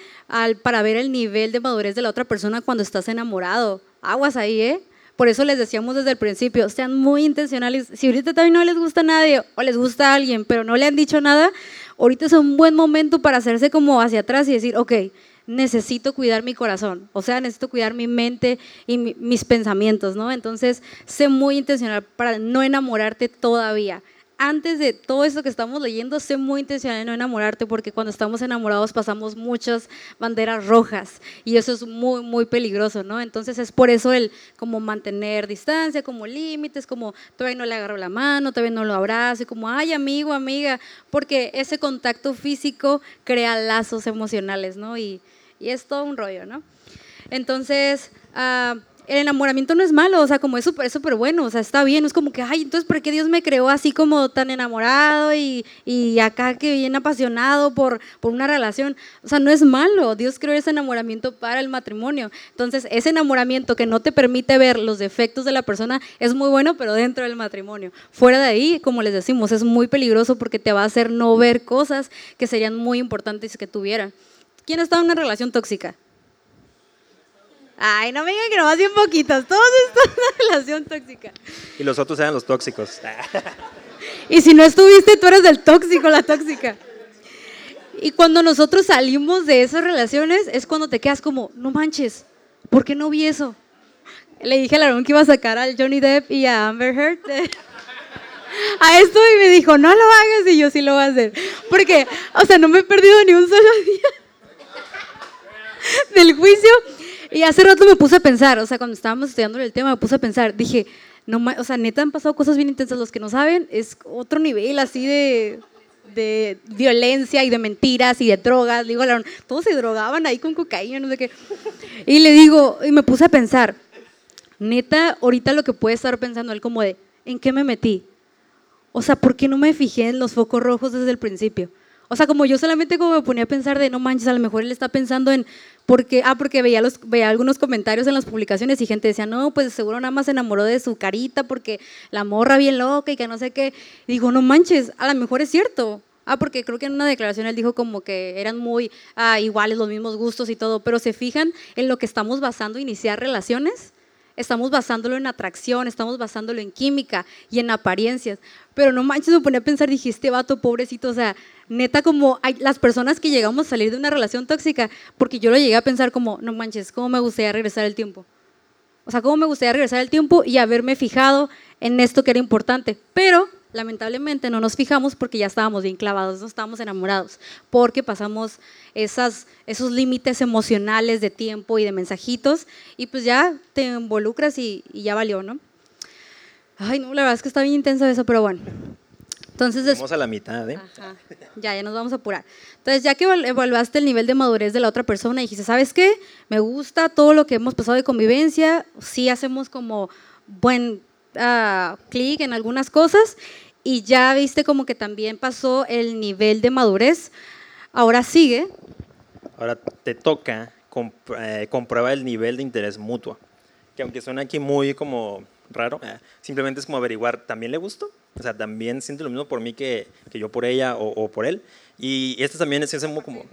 Speaker 1: para ver el nivel de madurez de la otra persona cuando estás enamorado. Aguas ahí, ¿eh? Por eso les decíamos desde el principio, sean muy intencionales. Si ahorita también no les gusta a nadie o les gusta a alguien, pero no le han dicho nada, ahorita es un buen momento para hacerse como hacia atrás y decir, ok, necesito cuidar mi corazón, o sea, necesito cuidar mi mente y mis pensamientos, ¿no? Entonces, sé muy intencional para no enamorarte todavía. Antes de todo eso que estamos leyendo, sé muy intencional en no enamorarte porque cuando estamos enamorados pasamos muchas banderas rojas y eso es muy, muy peligroso, ¿no? Entonces es por eso el como mantener distancia, como límites, como todavía no le agarro la mano, todavía no lo abrazo, y como, ay, amigo, amiga, porque ese contacto físico crea lazos emocionales, ¿no? Y, y es todo un rollo, ¿no? Entonces, uh, el enamoramiento no es malo, o sea, como es súper súper bueno, o sea, está bien, es como que, ay, entonces, ¿por qué Dios me creó así como tan enamorado y, y acá que bien apasionado por, por una relación? O sea, no es malo, Dios creó ese enamoramiento para el matrimonio. Entonces, ese enamoramiento que no te permite ver los defectos de la persona es muy bueno, pero dentro del matrimonio. Fuera de ahí, como les decimos, es muy peligroso porque te va a hacer no ver cosas que serían muy importantes que tuviera. ¿Quién está en una relación tóxica? Ay, no me digan que nomás bien poquitos. Todos están en una relación tóxica.
Speaker 2: Y los otros eran los tóxicos.
Speaker 1: y si no estuviste, tú eres del tóxico, la tóxica. Y cuando nosotros salimos de esas relaciones, es cuando te quedas como, no manches, ¿por qué no vi eso? Le dije a Larón que iba a sacar al Johnny Depp y a Amber Heard a esto y me dijo, no lo hagas y yo sí lo voy a hacer. Porque, o sea, no me he perdido ni un solo día del juicio. Y hace rato me puse a pensar, o sea, cuando estábamos estudiando el tema, me puse a pensar, dije, no, o sea, neta han pasado cosas bien intensas. Los que no saben, es otro nivel así de, de violencia y de mentiras y de drogas. Digo, todos se drogaban ahí con cocaína, no sé qué. Y le digo, y me puse a pensar, neta, ahorita lo que puede estar pensando él como de, ¿en qué me metí? O sea, ¿por qué no me fijé en los focos rojos desde el principio? O sea, como yo solamente como me ponía a pensar de, no manches, a lo mejor él está pensando en, porque, ah, porque veía, los, veía algunos comentarios en las publicaciones y gente decía, no, pues seguro nada más se enamoró de su carita porque la morra bien loca y que no sé qué. Y digo, no manches, a lo mejor es cierto. Ah, porque creo que en una declaración él dijo como que eran muy ah, iguales, los mismos gustos y todo, pero se fijan en lo que estamos basando iniciar relaciones estamos basándolo en atracción, estamos basándolo en química y en apariencias. Pero no manches, me ponía a pensar, dije, este vato pobrecito, o sea, neta como hay, las personas que llegamos a salir de una relación tóxica, porque yo lo llegué a pensar como, no manches, ¿cómo me gustaría regresar el tiempo? O sea, ¿cómo me gustaría regresar el tiempo y haberme fijado en esto que era importante? Pero lamentablemente no nos fijamos porque ya estábamos bien clavados, no estábamos enamorados, porque pasamos esas, esos límites emocionales de tiempo y de mensajitos y pues ya te involucras y, ya valió, ¿no? Ay, no, la verdad es que está bien intenso eso, pero bueno. Entonces,
Speaker 2: vamos a la mitad, ¿eh?
Speaker 1: Ya, ya nos vamos a apurar. Entonces, ya que evaluaste el nivel de madurez de la otra persona y dijiste, ¿sabes qué? Me gusta todo lo que hemos pasado de convivencia, sí hacemos como buen uh, clic en algunas cosas y ya viste como que también pasó el nivel de madurez. Ahora sigue.
Speaker 2: Ahora te toca eh, comprobar el nivel de interés mutuo. Que aunque suena aquí muy como raro, eh, simplemente es como averiguar, ¿también le gustó? O sea, también siente lo mismo por mí que, que yo por ella o, o, por él. Y esto también es, es como...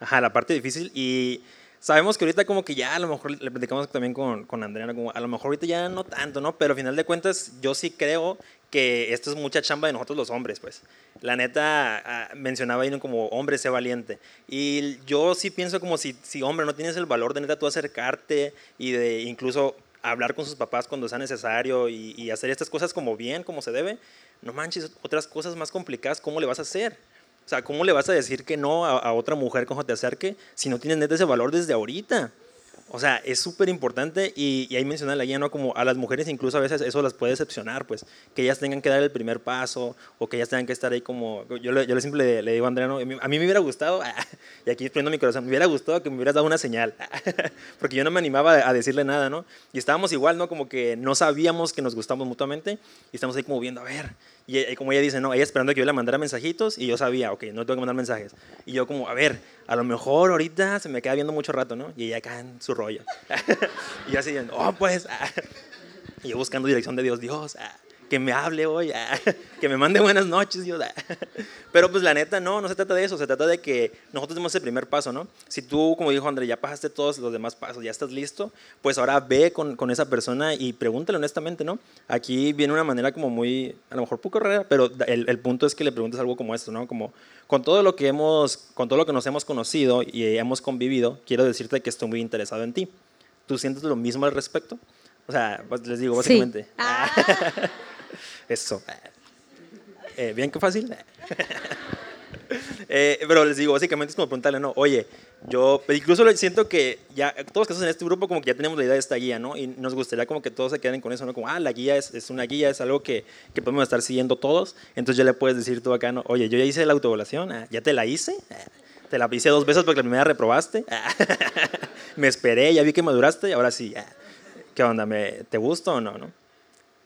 Speaker 2: Ajá, la parte difícil. Y sabemos que ahorita como que ya a lo mejor le platicamos también con, con Andrea, como a lo mejor ahorita ya no tanto, ¿no? Pero al final de cuentas yo sí creo que esto es mucha chamba de nosotros los hombres, pues. La neta ah, mencionaba ahí como hombre, sé valiente. Y yo sí pienso como si, si, hombre, no tienes el valor de neta tú acercarte y de incluso hablar con sus papás cuando sea necesario y, y hacer estas cosas como bien, como se debe, no manches, otras cosas más complicadas, ¿cómo le vas a hacer? O sea, ¿cómo le vas a decir que no a, otra mujer cuando te acerque si no tienes neta ese valor desde ahorita? O sea, es súper importante y, y, ahí menciona la guía, ¿no? Como a las mujeres incluso a veces eso las puede decepcionar, pues, que ellas tengan que dar el primer paso o que ellas tengan que estar ahí como, yo, le, yo siempre le, digo a Andrea, ¿no? a mí me hubiera gustado, y aquí prendo mi corazón, me hubiera gustado que me hubieras dado una señal, porque yo no me animaba a decirle nada, ¿no? Y estábamos igual, ¿no? Como que no sabíamos que nos gustamos mutuamente y estamos ahí como viendo, a ver, y, como ella dice, no, ella esperando que yo le mandara mensajitos y yo sabía, ok, no tengo que mandar mensajes. Y yo como, a ver, a lo mejor ahorita se me queda viendo mucho rato, ¿no? Y ella acá en su rollo. y yo así, oh, pues, y yo buscando dirección de Dios, Dios, que me hable hoy, ah, que me mande buenas noches, Dios. Ah. Pero pues la neta, no, no se trata de eso, se trata de que nosotros demos el primer paso, ¿no? Si tú, como dijo André, ya pasaste todos los demás pasos, ya estás listo, pues ahora ve con, con esa persona y pregúntale honestamente, ¿no? Aquí viene una manera como muy, a lo mejor poco rara, pero el, el punto es que le preguntes algo como esto, ¿no? Como, con todo lo que hemos, con todo lo que nos hemos conocido y hemos convivido, quiero decirte que estoy muy interesado en ti. ¿Tú sientes lo mismo al respecto? O sea, pues les digo, básicamente. Sí. Ah. Eso. Eh, Bien qué fácil. Eh, pero les digo, básicamente es como preguntarle, no, oye, yo incluso siento que ya todos que en este grupo como que ya tenemos la idea de esta guía, ¿no? Y nos gustaría como que todos se queden con eso, ¿no? Como, ah, la guía es, es una guía, es algo que, que, podemos estar siguiendo todos. Entonces ya le puedes decir tú acá, ¿no? Oye, yo ya hice la autoevaluación, ah, ya te la hice, ah, te la hice dos veces porque la primera reprobaste, ah, me esperé, ya vi que maduraste, y ahora sí, ¿qué onda? ¿Me, ¿Te gusta o no, no?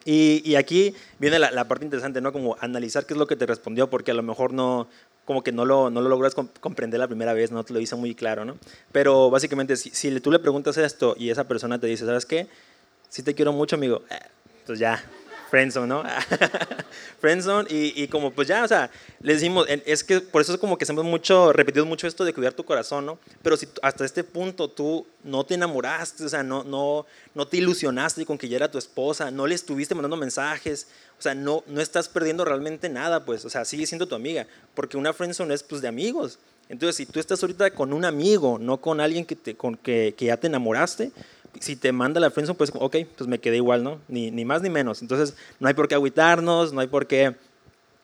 Speaker 2: Y, aquí viene la, la, parte interesante, ¿no? Como analizar qué es lo que te respondió, porque a lo mejor no, como que no lo, no lo logras comprender la primera vez, no te lo hizo muy claro, ¿no? Pero básicamente, si, si tú le preguntas esto y esa persona te dice, ¿sabes qué? Si te quiero mucho, amigo, eh, pues ya, friendzone, ¿no? friendzone y, y, como pues ya, o sea, le decimos, es que por eso es como que hemos mucho, repetido mucho esto de cuidar tu corazón, ¿no? Pero si hasta este punto tú no te enamoraste, o sea, no, no, no te ilusionaste con que ya era tu esposa, no le estuviste mandando mensajes, o sea, no, no estás perdiendo realmente nada, pues, o sea, sigue siendo tu amiga, porque una friendzone es pues de amigos. Entonces, si tú estás ahorita con un amigo, no con alguien que, te, con que, que ya te enamoraste, si te manda la friendzone, pues, ok, pues me quedé igual, ¿no? Ni, ni más ni menos. Entonces, no hay por qué agüitarnos, no hay por qué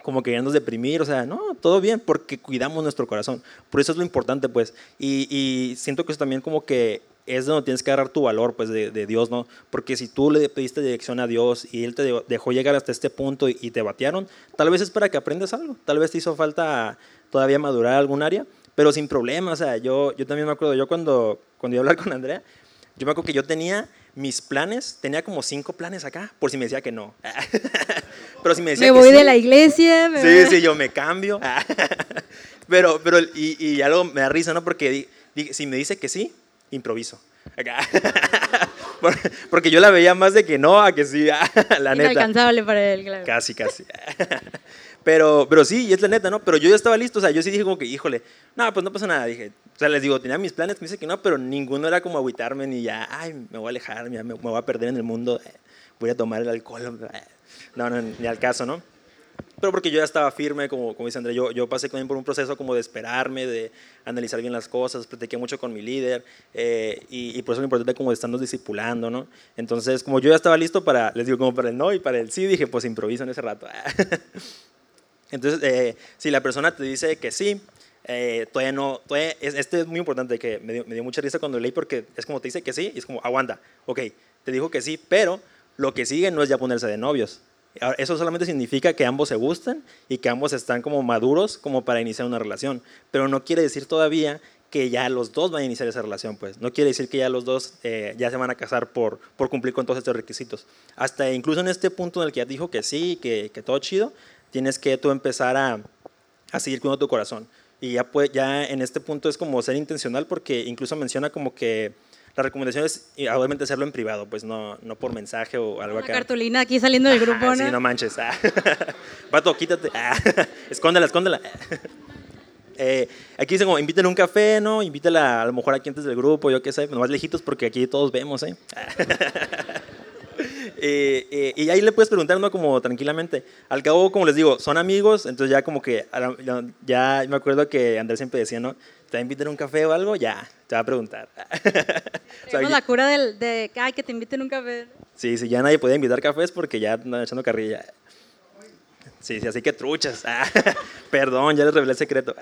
Speaker 2: como querernos deprimir, o sea, no, todo bien, porque cuidamos nuestro corazón. Por eso es lo importante, pues. Y, y siento que eso también como que es donde tienes que agarrar tu valor, pues, de, de, Dios, ¿no? Porque si tú le pediste dirección a Dios y Él te dejó llegar hasta este punto y, y te batearon, tal vez es para que aprendas algo, tal vez te hizo falta todavía madurar algún área, pero sin problema, o sea, yo, yo también me acuerdo, yo cuando, cuando iba a hablar con Andrea, yo me acuerdo que yo tenía mis planes, tenía como cinco planes acá, por si me decía que no. Pero si me decía
Speaker 1: me voy de la iglesia.
Speaker 2: sí, sí, yo me cambio. pero, pero, y, y algo me da risa, ¿no? Porque si me dice que sí, improviso. Porque yo la veía más de que no a que sí, la neta.
Speaker 1: Inalcanzable para él, claro.
Speaker 2: Casi, casi. Pero, pero sí, y es la neta, ¿no? Pero yo ya estaba listo, o sea, yo sí dije como que, híjole, no, pues no pasa nada, dije. O sea, les digo, tenía mis planes, me dice que no, pero ninguno era como agüitarme ni ya, ay, me voy a alejar, me, me voy a perder en el mundo, eh, voy a tomar el alcohol. No, no, ni al caso, ¿no? pero porque yo ya estaba firme, como, como dice André, yo, yo pasé también por un proceso como de esperarme, de analizar bien las cosas, platiqué mucho con mi líder eh, y, por eso es importante como estarnos discipulando, ¿no? Entonces, como yo ya estaba listo para, les digo, como para el no y para el sí, dije, pues improviso en ese rato. Entonces, eh, si la persona te dice que sí, eh, todavía no, todavía, este es muy importante, que me dio, me dio mucha risa cuando leí porque es como te dice que sí, y es como, aguanta, ok, te dijo que sí, pero lo que sigue no es ya ponerse de novios, eso solamente significa que ambos se gustan y que ambos están como maduros como para iniciar una relación, pero no quiere decir todavía que ya los dos van a iniciar esa relación, pues. No quiere decir que ya los dos eh, ya se van a casar por, por cumplir con todos estos requisitos. Hasta incluso en este punto en el que ya dijo que sí, que, que todo chido, tienes que tú empezar a, a seguir con tu corazón. Y ya, pues, ya en este punto es como ser intencional porque incluso menciona como que la recomendación es obviamente hacerlo en privado, pues no, no por mensaje o algo
Speaker 1: Una
Speaker 2: acá.
Speaker 1: cartulina aquí saliendo del grupo,
Speaker 2: ¿no? Sí, no manches. Ah. Vato, quítate. Ah. Escóndela, escóndela. Eh, aquí dicen como, invítale un café, ¿no? Invítala a lo mejor aquí antes del grupo, yo qué sé, nomás lejitos porque aquí todos vemos, ¿eh? Eh, eh, y ahí le puedes preguntar, ¿no? Como tranquilamente. Al cabo, como les digo, son amigos, entonces ya como que, ya me acuerdo que Andrés siempre decía, ¿no? ¿Te va a invitar a un café o algo? Ya, te va a preguntar.
Speaker 1: Tenemos la cura del, de, ay, que te inviten a un café.
Speaker 2: Sí, sí, ya nadie podía invitar cafés porque ya andan echando carrilla. Sí, sí, así que truchas. Perdón, ya les revelé el secreto.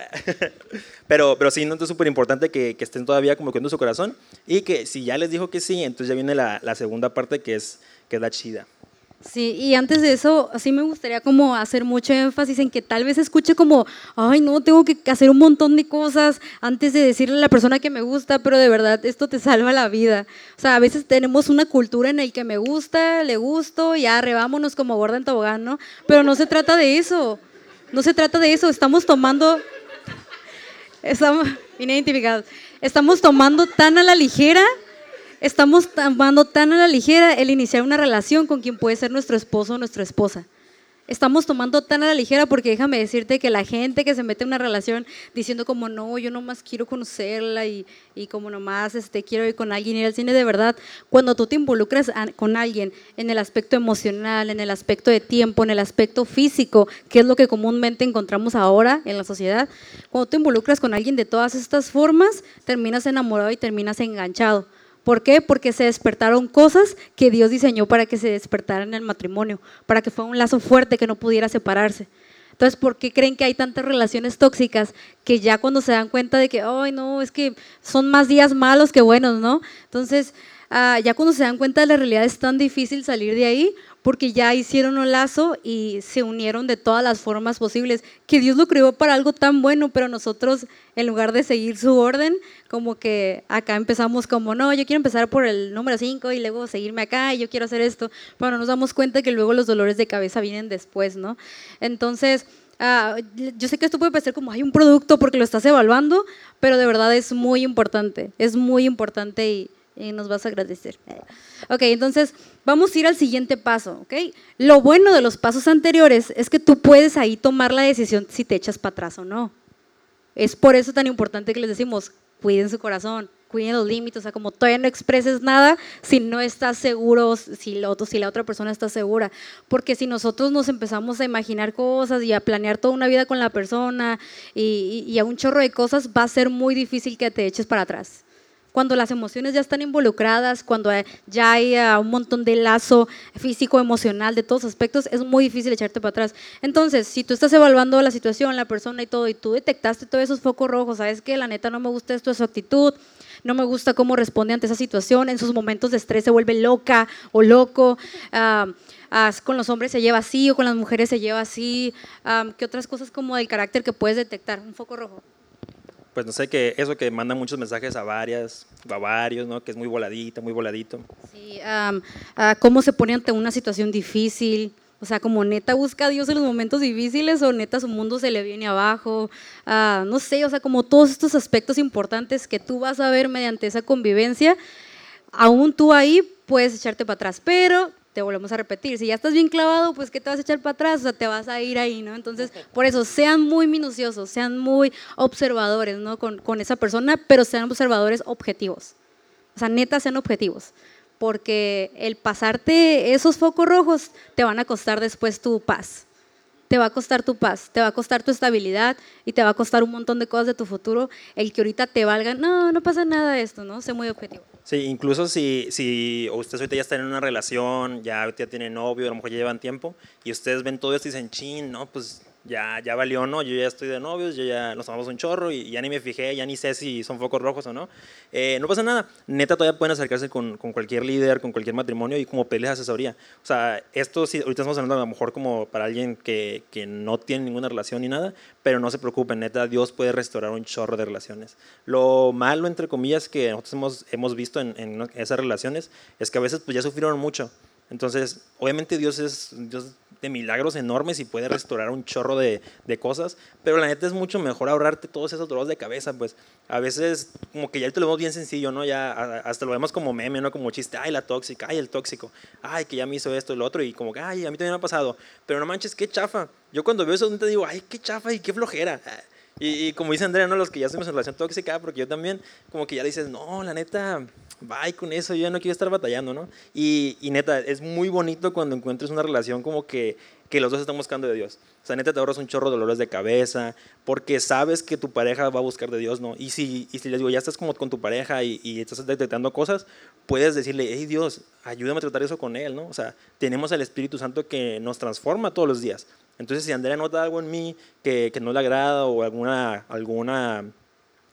Speaker 2: pero, pero sí, ¿no? es súper importante que, que, estén todavía como con su corazón y que si ya les dijo que sí, entonces ya viene la, la segunda parte que es que es la chida.
Speaker 1: Sí, y antes de eso, sí me gustaría como hacer mucho énfasis en que tal vez escuche como, ay, no, tengo que hacer un montón de cosas antes de decirle a la persona que me gusta, pero de verdad esto te salva la vida. O sea, a veces tenemos una cultura en la que me gusta, le gusto, ya arrebámonos como gorda en tobogán, ¿no? Pero no se trata de eso, no se trata de eso, estamos tomando, estamos, identificados, estamos tomando tan a la ligera Estamos tomando tan a la ligera el iniciar una relación con quien puede ser nuestro esposo o nuestra esposa. Estamos tomando tan a la ligera porque déjame decirte que la gente que se mete en una relación diciendo como no, yo nomás quiero conocerla y, y como nomás este, quiero ir con alguien y ir al cine de verdad, cuando tú te involucras con alguien en el aspecto emocional, en el aspecto de tiempo, en el aspecto físico, que es lo que comúnmente encontramos ahora en la sociedad, cuando te involucras con alguien de todas estas formas, terminas enamorado y terminas enganchado. ¿Por qué? Porque se despertaron cosas que Dios diseñó para que se despertaran en el matrimonio, para que fuera un lazo fuerte que no pudiera separarse. Entonces, ¿por qué creen que hay tantas relaciones tóxicas que ya cuando se dan cuenta de que, ay, no, es que son más días malos que buenos, ¿no? Entonces, ah, ya cuando se dan cuenta de la realidad es tan difícil salir de ahí porque ya hicieron un lazo y se unieron de todas las formas posibles, que Dios lo creó para algo tan bueno, pero nosotros en lugar de seguir su orden, como que acá empezamos como, no, yo quiero empezar por el número 5 y luego seguirme acá y yo quiero hacer esto, pero nos damos cuenta que luego los dolores de cabeza vienen después, ¿no? Entonces... Ah, yo sé que esto puede parecer como hay un producto porque lo estás evaluando, pero de verdad es muy importante, es muy importante y, y nos vas a agradecer. Ok, entonces vamos a ir al siguiente paso, ¿ok? Lo bueno de los pasos anteriores es que tú puedes ahí tomar la decisión si te echas para atrás o no. Es por eso tan importante que les decimos, cuiden su corazón, cuiden los límites, o sea, como todavía no expreses nada si no estás seguro, si, lo, si la otra persona está segura. Porque si nosotros nos empezamos a imaginar cosas y a planear toda una vida con la persona y a un chorro de cosas, va a ser muy difícil que te eches para atrás cuando las emociones ya están involucradas, cuando ya hay ah, un montón de lazo físico, emocional, de todos aspectos, es muy difícil echarte para atrás. Entonces, si tú estás evaluando la situación, la persona y todo, y tú detectaste todos esos focos rojos, sabes que la neta no me gusta esto de su actitud, no me gusta cómo responde ante esa situación, en sus momentos de estrés se vuelve loca o loco. Ah, ah, con los hombres se lleva así o con las mujeres se lleva así. ¿Qué otras cosas como del carácter que puedes detectar? Un foco rojo
Speaker 2: pues no sé, que eso que manda muchos mensajes a varias, a varios, ¿no? Que es muy voladita, muy voladito.
Speaker 1: Sí, cómo se pone ante una situación difícil, O sea, como neta busca a Dios en los momentos difíciles o neta su mundo se le viene abajo. Ah, no sé, o sea, como todos estos aspectos importantes que tú vas a ver mediante esa convivencia, aún tú ahí puedes echarte para atrás. Pero te volvemos a repetir, si ya estás bien clavado, pues ¿qué te vas a echar para atrás? O sea, te vas a ir ahí, ¿no? Entonces, por eso, sean muy minuciosos, sean muy observadores, ¿no? Con, con esa persona, pero sean observadores objetivos. O sea, neta, sean objetivos. Porque el pasarte esos focos rojos te van a costar después tu paz te va a costar tu paz, te va a costar tu estabilidad y te va a costar un montón de cosas de tu futuro, el que ahorita te valga, no, no pasa nada de esto, ¿no? Sé muy objetivo.
Speaker 2: Sí, incluso si, si ustedes ahorita ya están en una relación, ya ahorita tienen novio, a lo mejor ya llevan tiempo, y ustedes ven todo esto y dicen, chin, no, pues ya, ya valió, ¿no? Yo ya estoy de novios, yo ya nos amamos un chorro y ya ni me fijé, ya ni sé si son focos rojos o no. Eh, no pasa nada. Neta, todavía pueden acercarse con, con, cualquier líder, con cualquier matrimonio y como pedirles asesoría. O sea, esto sí, ahorita estamos hablando a lo mejor como para alguien que, que no tiene ninguna relación ni nada, pero no se preocupen, neta, Dios puede restaurar un chorro de relaciones. Lo malo, entre comillas, que nosotros hemos, hemos visto en, en esas relaciones es que a veces pues ya sufrieron mucho. Entonces, obviamente Dios es Dios de milagros enormes y puede restaurar un chorro de, de, cosas, pero la neta es mucho mejor ahorrarte todos esos dolores de cabeza, pues a veces como que ya te lo vemos bien sencillo, ¿no? Ya hasta lo vemos como meme, ¿no? Como chiste, ay, la tóxica, ay, el tóxico, ay, que ya me hizo esto y lo otro, y como que, ay, a mí también me ha pasado, pero no manches, qué chafa. Yo cuando veo eso te digo, ay, qué chafa y qué flojera. Y, y, como dice Andrea, ¿no? los que ya estamos en relación tóxica, porque yo también, como que ya dices, no, la neta, bye con eso, yo ya no quiero estar batallando, ¿no? Y, y, neta, es muy bonito cuando encuentres una relación como que, que los dos están buscando de Dios. O sea, neta, te ahorras un chorro de dolores de cabeza, porque sabes que tu pareja va a buscar de Dios, ¿no? Y si, y si les digo, ya estás como con tu pareja y, y estás detectando cosas, puedes decirle, hey Dios, ayúdame a tratar eso con él, ¿no? O sea, tenemos al Espíritu Santo que nos transforma todos los días. Entonces, si Andrea nota algo en mí que, que, no le agrada o alguna, alguna,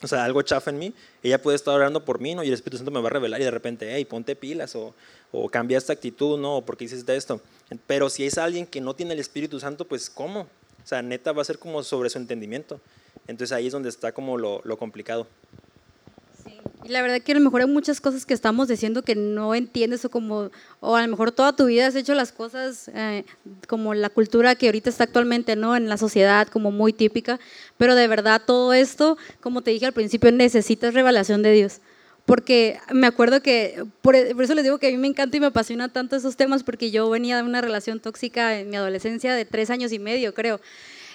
Speaker 2: o sea, algo chafa en mí, ella puede estar orando por mí, ¿no? Y el Espíritu Santo me va a revelar y de repente, hey, ponte pilas o, o cambia esta actitud, ¿no? O por qué hiciste esto. Pero si es alguien que no tiene el Espíritu Santo, pues ¿cómo? O sea, neta va a ser como sobre su entendimiento. Entonces ahí es donde está como lo, lo complicado.
Speaker 1: Y la verdad que a lo mejor hay muchas cosas que estamos diciendo que no entiendes o como, o a lo mejor toda tu vida has hecho las cosas eh, como la cultura que ahorita está actualmente, ¿no? En la sociedad como muy típica, pero de verdad todo esto, como te dije al principio, necesitas revelación de Dios. Porque me acuerdo que, por, por eso les digo que a mí me encanta y me apasiona tanto esos temas, porque yo venía de una relación tóxica en mi adolescencia de tres años y medio, creo.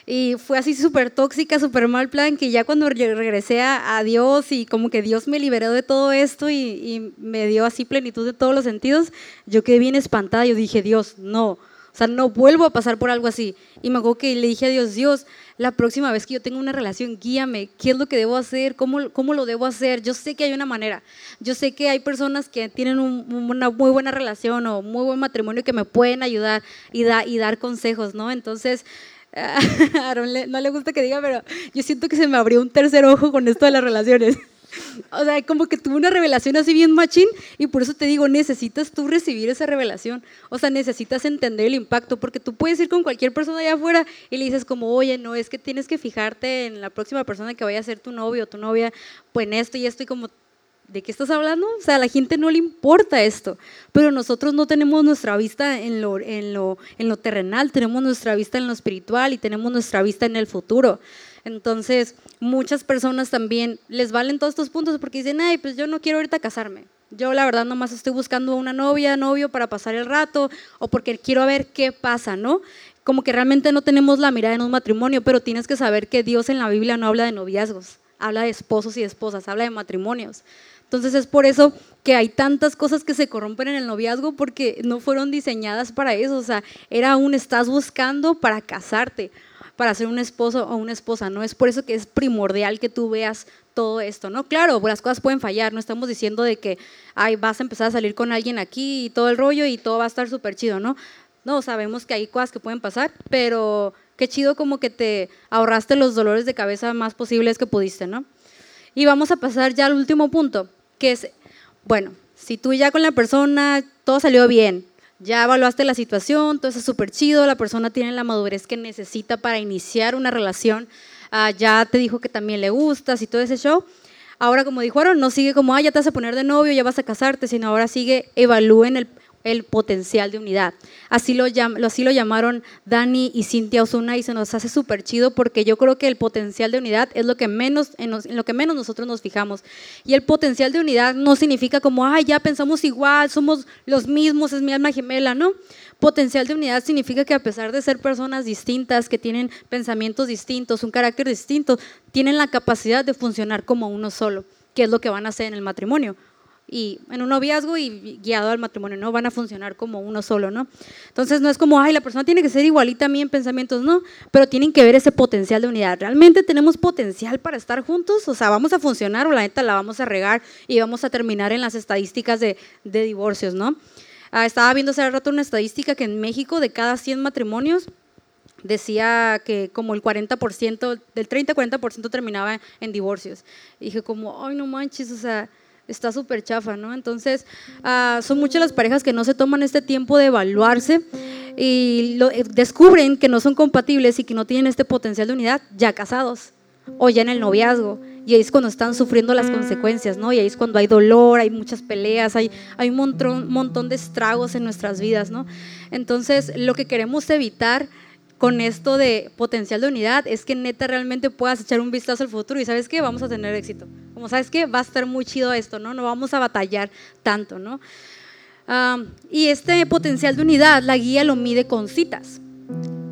Speaker 1: Y fue así súper tóxica, súper mal plan, que ya cuando regresé a, a, Dios y como que Dios me liberó de todo esto y, y, me dio así plenitud de todos los sentidos, yo quedé bien espantada. Yo dije, Dios, no, o sea, no vuelvo a pasar por algo así. Y me acuerdo que le dije a Dios, Dios, la próxima vez que yo tenga una relación, guíame, ¿qué es lo que debo hacer? ¿Cómo, cómo lo debo hacer? Yo sé que hay una manera. Yo sé que hay personas que tienen un, una muy buena relación o muy buen matrimonio que me pueden ayudar y, da, y dar consejos, ¿no? Entonces a Aaron no le gusta que diga, pero yo siento que se me abrió un tercer ojo con esto de las relaciones. O sea, como que tuve una revelación así bien machín y por eso te digo, necesitas tú recibir esa revelación. O sea, necesitas entender el impacto porque tú puedes ir con cualquier persona allá afuera y le dices como, oye, no, es que tienes que fijarte en la próxima persona que vaya a ser tu novio o tu novia, pues en esto y esto y como ¿de qué estás hablando? O sea, a la gente no le importa esto, pero nosotros no tenemos nuestra vista en lo, en lo, en lo terrenal, tenemos nuestra vista en lo espiritual y tenemos nuestra vista en el futuro. Entonces, muchas personas también les valen todos estos puntos porque dicen, ay, pues yo no quiero ahorita casarme. Yo la verdad nomás estoy buscando una novia, novio para pasar el rato o porque quiero ver qué pasa, ¿no? Como que realmente no tenemos la mirada en un matrimonio, pero tienes que saber que Dios en la Biblia no habla de noviazgos, habla de esposos y esposas, habla de matrimonios. Entonces es por eso que hay tantas cosas que se corrompen en el noviazgo porque no fueron diseñadas para eso. O sea, era un estás buscando para casarte, para ser un esposo o una esposa. No es por eso que es primordial que tú veas todo esto, ¿no? Claro, las cosas pueden fallar. No estamos diciendo de que ay, vas a empezar a salir con alguien aquí y todo el rollo y todo va a estar súper chido, ¿no? No, sabemos que hay cosas que pueden pasar, pero qué chido como que te ahorraste los dolores de cabeza más posibles que pudiste, ¿no? Y vamos a pasar ya al último punto, que es, bueno, si tú ya con la persona todo salió bien, ya evaluaste la situación, todo es súper chido, la persona tiene la madurez que necesita para iniciar una relación, uh, ya te dijo que también le gustas y todo ese show. Ahora, como dijo Aaron, no sigue como, ah, ya te vas a poner de novio, ya vas a casarte, sino ahora sigue, evalúen el, el potencial de unidad. Así lo, así lo llamaron Dani y Cintia Osuna y se nos hace súper chido porque yo creo que el potencial de unidad es lo que menos, en, lo que menos nosotros nos fijamos. Y el potencial de unidad no significa como, ay, ya pensamos igual, somos los mismos, es mi alma gemela, ¿no? Potencial de unidad significa que a pesar de ser personas distintas, que tienen pensamientos distintos, un carácter distinto, tienen la capacidad de funcionar como uno solo, que es lo que van a hacer en el matrimonio y en un noviazgo y guiado al matrimonio, ¿no? Van a funcionar como uno solo, ¿no? Entonces no es como, ay, la persona tiene que ser igualita a mí en pensamientos, no, pero tienen que ver ese potencial de unidad. ¿Realmente tenemos potencial para estar juntos? O sea, ¿vamos a funcionar o la neta la vamos a regar y vamos a terminar en las estadísticas de, de divorcios, ¿no? Ah, estaba viendo hace rato una estadística que en México de cada 100 matrimonios decía que como el 40%, del 30-40% terminaba en divorcios. Y dije como, ay, no manches, o sea está súper chafa, ¿no? Entonces, ah, son muchas las parejas que no se toman este tiempo de evaluarse y eh, descubren que no son compatibles y que no tienen este potencial de unidad ya casados o ya en el noviazgo. Y ahí es cuando están sufriendo las consecuencias, ¿no? Y ahí es cuando hay dolor, hay muchas peleas, hay, hay un montón de estragos en nuestras vidas, ¿no? Entonces, lo que queremos evitar con esto de potencial de unidad es que neta realmente puedas echar un vistazo al futuro y sabes que vamos a tener éxito. Como sabes que va a estar muy chido esto, ¿no? No vamos a batallar tanto, ¿no? y este potencial de unidad, la guía lo mide con citas.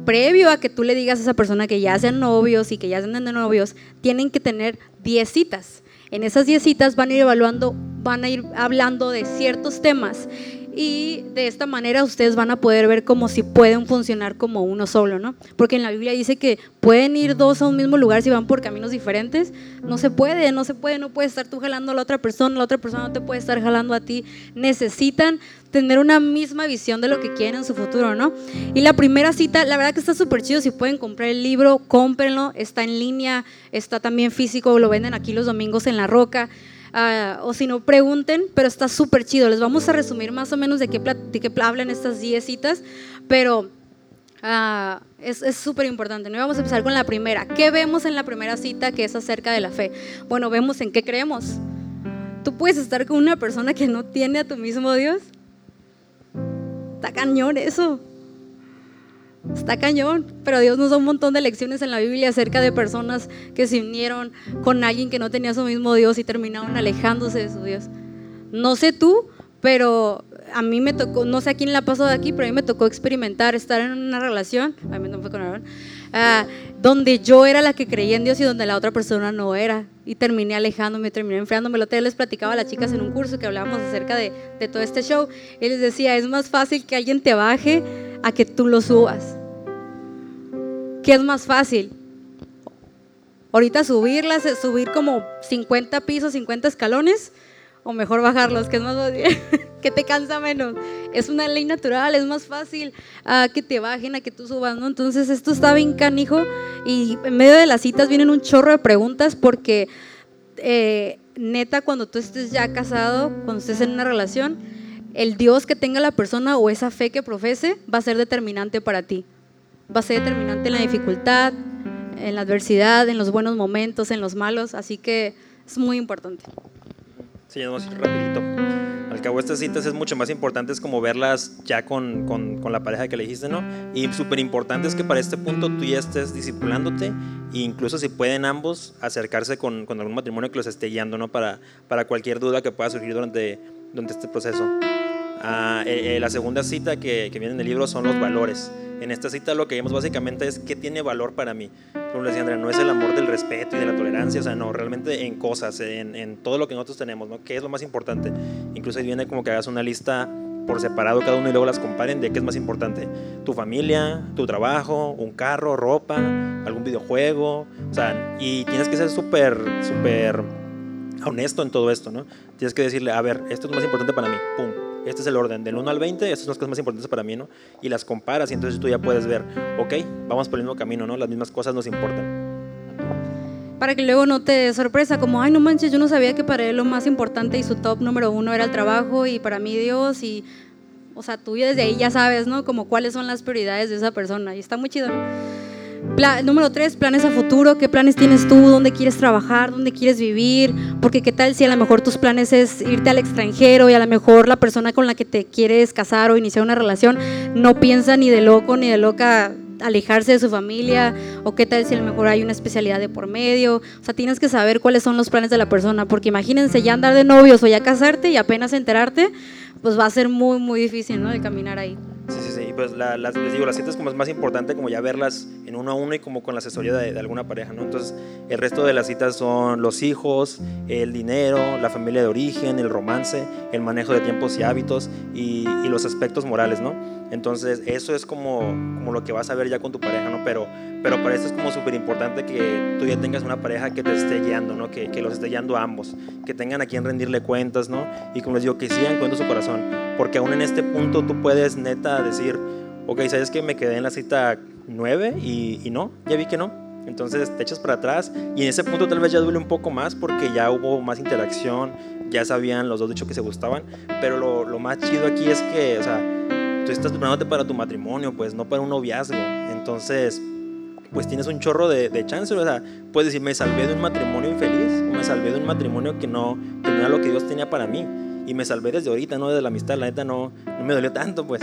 Speaker 1: Previo a que tú le digas a esa persona que ya sean novios y que ya sean de novios, tienen que tener 10 citas. En esas 10 citas van a ir evaluando, van a ir hablando de ciertos temas y de esta manera ustedes van a poder ver como si pueden funcionar como uno solo, ¿no? Porque en la Biblia dice que pueden ir dos a un mismo lugar si van por caminos diferentes. No se puede, no se puede, no puede estar tú jalando a la otra persona, la otra persona no te puede estar jalando a ti. Necesitan tener una misma visión de lo que quieren en su futuro, ¿no? Y la primera cita, la verdad que está súper chido, si pueden comprar el libro, cómprenlo, está en línea, está también físico, lo venden aquí los domingos en La Roca. Ah, o si no, pregunten, pero está súper chido. Les vamos a resumir más o menos de qué, de qué hablan estas 10 citas, pero uh, es súper importante. ¿no? Vamos a empezar con la primera. ¿Qué vemos en la primera cita que es acerca de la fe? Bueno, vemos en qué creemos. ¿Tú puedes estar con una persona que no tiene a tu mismo Dios? Está cañón eso. Está cañón, pero Dios nos da un montón de lecciones en la Biblia acerca de personas que se unieron con alguien que no tenía su mismo Dios y terminaron alejándose de su Dios. No sé tú, pero a mí me tocó, no sé a quién le ha pasado de aquí, pero a mí me tocó experimentar estar en una relación, a mí no fue con Aaron, uh, donde yo era la que creía en Dios y donde la otra persona no era. Y terminé alejándome, terminé enfriándome. Lo les platicaba a las chicas en un curso que hablábamos acerca de, de todo este show. Y les decía, es más fácil que alguien te baje a que tú lo subas. ¿Qué es más fácil? Ahorita subirlas, subir como 50 pisos, 50 escalones, o mejor bajarlos, que es más fácil, que te cansa menos. Es una ley natural, es más fácil a que te bajen, a que tú subas. Entonces esto está bien canijo y en medio de las citas vienen un chorro de preguntas porque eh, neta cuando tú estés ya casado, cuando estés en una relación, el Dios que tenga la persona o esa fe que profese va a ser determinante para ti. Va a ser determinante en la dificultad, en la adversidad, en los buenos momentos, en los malos, así que es muy importante.
Speaker 2: Sí, vamos rapidito. Al cabo estas citas es mucho más importante es como verlas ya con, con, con la pareja que elegiste, ¿no? Y súper importante es que para este punto tú ya estés discipulándote e incluso si pueden ambos acercarse con, con algún matrimonio que los esté guiando, ¿no? Para, para cualquier duda que pueda surgir durante, durante este proceso. Ah, eh, eh, la segunda cita que, que, viene en el libro son los valores. En esta cita lo que vemos básicamente es qué tiene valor para mí. Como decía Andrea, no es el amor del respeto y de la tolerancia, o sea, no, realmente en cosas, en, en todo lo que nosotros tenemos, ¿no? ¿Qué es lo más importante? Incluso ahí viene como que hagas una lista por separado cada uno y luego las comparen de qué es más importante. Tu familia, tu trabajo, un carro, ropa, algún videojuego, o sea, y tienes que ser súper, súper honesto en todo esto, ¿no? Tienes que decirle, a ver, esto es más importante para mí, pum, este es el orden, del 1 al 20, estas son las cosas más importantes para mí, ¿no? Y las comparas y entonces tú ya puedes ver, ok, vamos por el mismo camino, ¿no? Las mismas cosas nos importan.
Speaker 1: Para que luego no te sorpresa, como, ay, no manches, yo no sabía que para él lo más importante y su top número uno era el trabajo y para mí Dios y, o sea, tú desde ahí ya sabes, ¿no? Como cuáles son las prioridades de esa persona y está muy chido, ¿no? Número tres, planes a futuro. ¿Qué planes tienes tú? ¿Dónde quieres trabajar? ¿Dónde quieres vivir? Porque qué tal si a lo mejor tus planes es irte al extranjero y a lo mejor la persona con la que te quieres casar o iniciar una relación no piensa ni de loco ni de loca alejarse de su familia o qué tal si a lo mejor hay una especialidad de por medio. O sea, tienes que saber cuáles son los planes de la persona, porque imagínense ya andar de novios o ya casarte y apenas enterarte, pues va a ser muy, muy difícil, ¿no? De caminar ahí.
Speaker 2: Sí, sí, sí. Pues las, les digo, las citas como es más importante como ya verlas en uno a uno y como con la asesoría de, alguna pareja, ¿no? Entonces, el resto de las citas son los hijos, el dinero, la familia de origen, el romance, el manejo de tiempos y hábitos y, y los aspectos morales, ¿no? Entonces, eso es como, como lo que vas a ver ya con tu pareja, ¿no? Pero, pero para eso es como súper importante que tú ya tengas una pareja que te esté guiando, ¿no? Que, que, los esté guiando a ambos, que tengan a quien rendirle cuentas, ¿no? Y como les digo, que sigan cuento su corazón, porque aún en este punto tú puedes neta decir, ok, ¿sabes que me quedé en la cita 9 y, y no? Ya vi que no. Entonces te echas para atrás y en ese punto tal vez ya duele un poco más porque ya hubo más interacción, ya sabían los dos dicho que se gustaban, pero lo, lo más chido aquí es que, o sea, tú estás preparándote para tu matrimonio, pues no para un noviazgo. Entonces, pues tienes un chorro de, de chance, o sea, puedes decir, me salvé de un matrimonio infeliz, o me salvé de un matrimonio que no, que no era lo que Dios tenía para mí. Y me salvé desde ahorita, no desde la amistad, la neta no, no me dolió tanto, pues.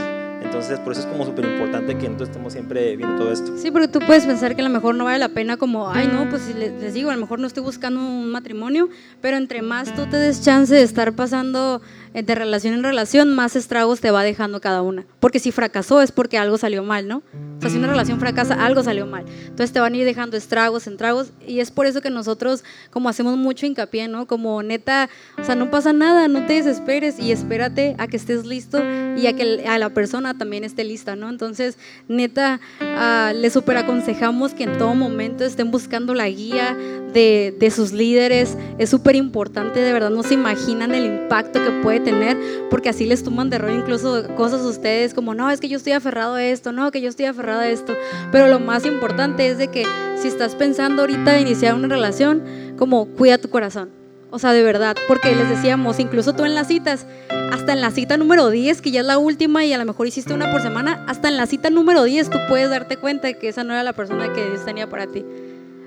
Speaker 2: Entonces, por eso es como súper importante que nosotros estemos siempre viendo todo esto.
Speaker 1: Sí, porque tú puedes pensar que a lo mejor no vale la pena como, ay, no, pues les digo, a lo mejor no estoy buscando un matrimonio, pero entre más tú te des chance de estar pasando de relación en relación, más estragos te va dejando cada una. Porque si fracasó es porque algo salió mal, ¿no? O sea, si una relación fracasa, algo salió mal. Entonces te van a ir dejando estragos, estragos, y es por eso que nosotros como hacemos mucho hincapié, ¿no? Como neta, o sea, no pasa nada, no te desesperes y espérate a que estés listo y a que a la persona también esté lista, ¿no? Entonces, neta, uh, les super aconsejamos que en todo momento estén buscando la guía de, de sus líderes. Es súper importante, de verdad, no se imaginan el impacto que puede tener, porque así les toman de rollo incluso cosas a ustedes como, no, es que yo estoy aferrado a esto, no, que yo estoy aferrado a esto. Pero lo más importante es de que si estás pensando ahorita de iniciar una relación, como cuida tu corazón. O sea, de verdad, porque les decíamos, incluso tú en las citas, hasta en la cita número 10, que ya es la última y a lo mejor hiciste una por semana, hasta en la cita número 10 tú puedes darte cuenta de que esa no era la persona que Dios tenía para ti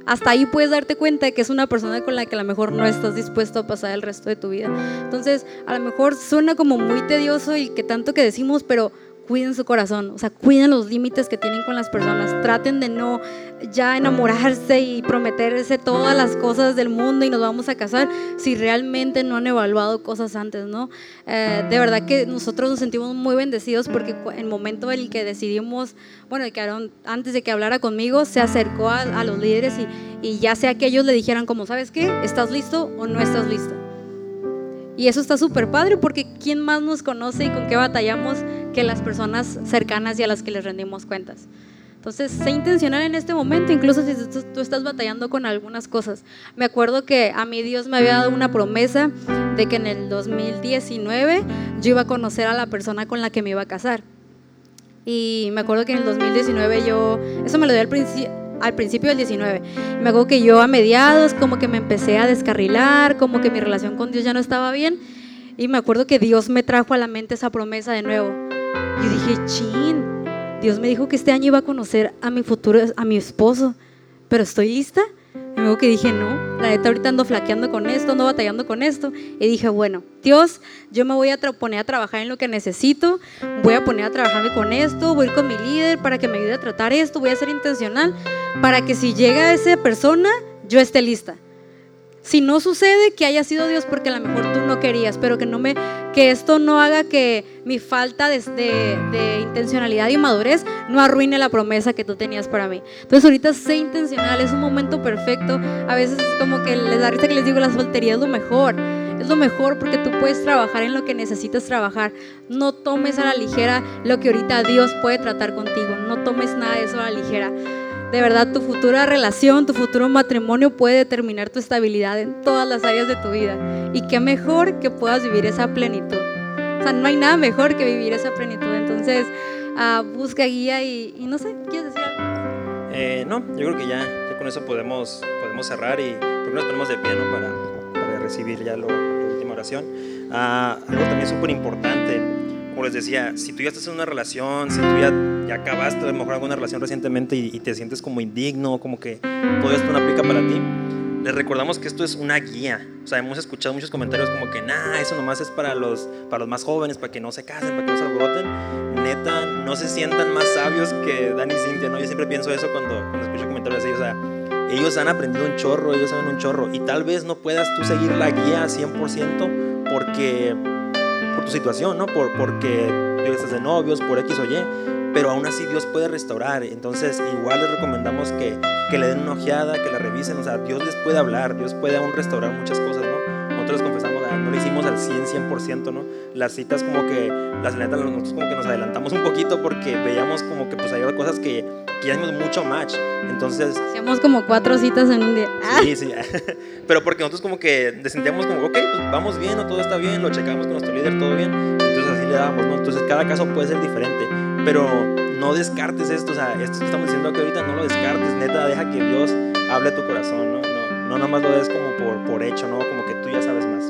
Speaker 1: hasta ahí puedes darte cuenta de que es una persona con la que a lo mejor no estás dispuesto a pasar el resto de tu vida. Entonces, a lo mejor suena como muy tedioso y que tanto que decimos, pero cuiden su corazón, o sea, cuiden los límites que tienen con las personas, traten de no ya enamorarse y prometerse todas las cosas del mundo y nos vamos a casar si realmente no han evaluado cosas antes, ¿no? Eh, de verdad que nosotros nos sentimos muy bendecidos porque el momento en el que decidimos, bueno, que antes de que hablara conmigo, se acercó a, los líderes y, y ya sea que ellos le dijeran como, ¿sabes qué? ¿Estás listo o no estás listo? Y eso está súper padre porque ¿quién más nos conoce y con qué batallamos que las personas cercanas y a las que les rendimos cuentas? Entonces, sé intencional en este momento, incluso si tú estás batallando con algunas cosas. Me acuerdo que a mí Dios me había dado una promesa de que en el 2019 yo iba a conocer a la persona con la que me iba a casar. Y me acuerdo que en el 2019 yo, eso me lo dio al principio al principio del 19. Me acuerdo que yo a mediados como que me empecé a descarrilar, como que mi relación con Dios ya no estaba bien. Y me acuerdo que Dios me trajo a la mente esa promesa de nuevo. Yo dije, chin, Dios me dijo que este año iba a conocer a mi futuro, a mi esposo, pero estoy lista. Y luego que dije, no, la neta ahorita ando flaqueando con esto, ando batallando con esto. Y dije, bueno, Dios, yo me voy a poner a trabajar en lo que necesito, voy a poner a trabajarme con esto, voy a ir con mi líder para que me ayude a tratar esto, voy a ser intencional para que si llega esa persona, yo esté lista. Si no sucede, que haya sido Dios porque a lo mejor tú no querías, pero que, no me, que esto no haga que mi falta de, de, intencionalidad y madurez no arruine la promesa que tú tenías para mí. Entonces ahorita sé intencional, es un momento perfecto. A veces es como que les da que les digo, la soltería es lo mejor. Es lo mejor porque tú puedes trabajar en lo que necesitas trabajar. No tomes a la ligera lo que ahorita Dios puede tratar contigo. No tomes nada de eso a la ligera de verdad tu futura relación, tu futuro matrimonio puede determinar tu estabilidad en todas las áreas de tu vida. Y qué mejor que puedas vivir esa plenitud. O sea, no hay nada mejor que vivir esa plenitud. Entonces, uh, busca guía y, y, no sé, ¿quieres decir algo?
Speaker 2: Eh, no, yo creo que ya, ya, con eso podemos, podemos cerrar y primero nos ponemos de pie para, para recibir ya lo, la última oración. Uh, algo también súper importante como les decía, si tú ya estás en una relación, si tú ya, ya acabaste a lo mejor alguna relación recientemente y, y te sientes como indigno, como que todo esto no aplica para ti, les recordamos que esto es una guía. O sea, hemos escuchado muchos comentarios como que, nah, eso nomás es para los, para los más jóvenes, para que no se casen, para que no se alboroten. Neta, no se sientan más sabios que Dani y Cintia, ¿no? Yo siempre pienso eso cuando, cuando escucho comentarios así. O sea, ellos han aprendido un chorro, ellos saben un chorro. Y tal vez no puedas tú seguir la guía 100% porque, tu situación, ¿no? Por, porque tú estás de novios, por X o Y pero aún así Dios puede restaurar. Entonces, igual les recomendamos que, que, le den una ojeada, que la revisen. O sea, Dios les puede hablar, Dios puede aún restaurar muchas cosas, ¿no? Nosotros confesamos, no lo hicimos al 100, 100%, ¿no? Las citas como que, las netas, nosotros como que nos adelantamos un poquito porque veíamos como que pues había cosas que, que ya mucho match. Entonces...
Speaker 1: Hacíamos como cuatro citas en un día.
Speaker 2: Sí, sí. pero porque nosotros como que sentíamos como, ok, pues vamos bien, o todo está bien, lo checamos con nuestro líder, todo bien. Entonces así le damos, ¿no? Entonces cada caso puede ser diferente pero no descartes esto, o sea, esto que estamos diciendo aquí ahorita, no lo descartes, neta, deja que Dios hable a tu corazón, ¿no? No, no nada más lo des como por, por hecho, ¿no? Como que tú ya sabes más.